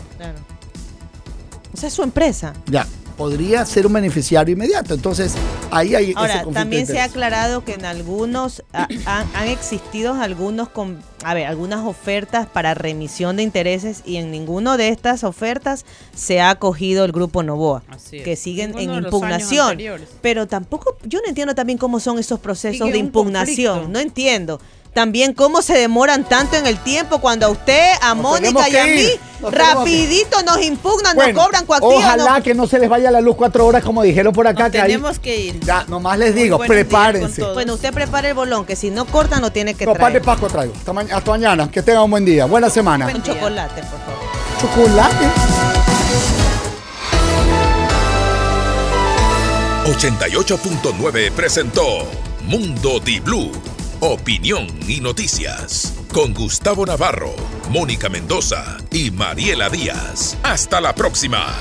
O sea, es su empresa. Ya, podría ser un beneficiario inmediato. Entonces, ahí hay ese Ahora, conflicto también de se ha aclarado que en algunos han, han existido algunos con, a ver, algunas ofertas para remisión de intereses y en ninguno de estas ofertas se ha acogido el grupo Novoa, Así es. que siguen en impugnación. Pero tampoco, yo no entiendo también cómo son esos procesos Sigue de impugnación, conflicto. no entiendo. También cómo se demoran tanto en el tiempo cuando a usted, a Nos Mónica y a mí, nos rapidito nos impugnan, Bueno, nos cobran coactiva. Ojalá nos- que no se les vaya la luz cuatro horas como dijeron por acá. Nos que ahí- tenemos que ir. Ya, nomás les digo, prepárense. Bueno, usted prepare el bolón, que si no corta no tiene que No, pan de traer. Pascua traigo. Hasta, ma- hasta mañana. Que tengan un buen día. Buena semana. Un chocolate, por favor. Chocolate. 88.9 presentó Mundo Di Blue. Opinión y noticias. Con Gustavo Navarro, Mónica Mendoza y Mariela Díaz. Hasta la próxima.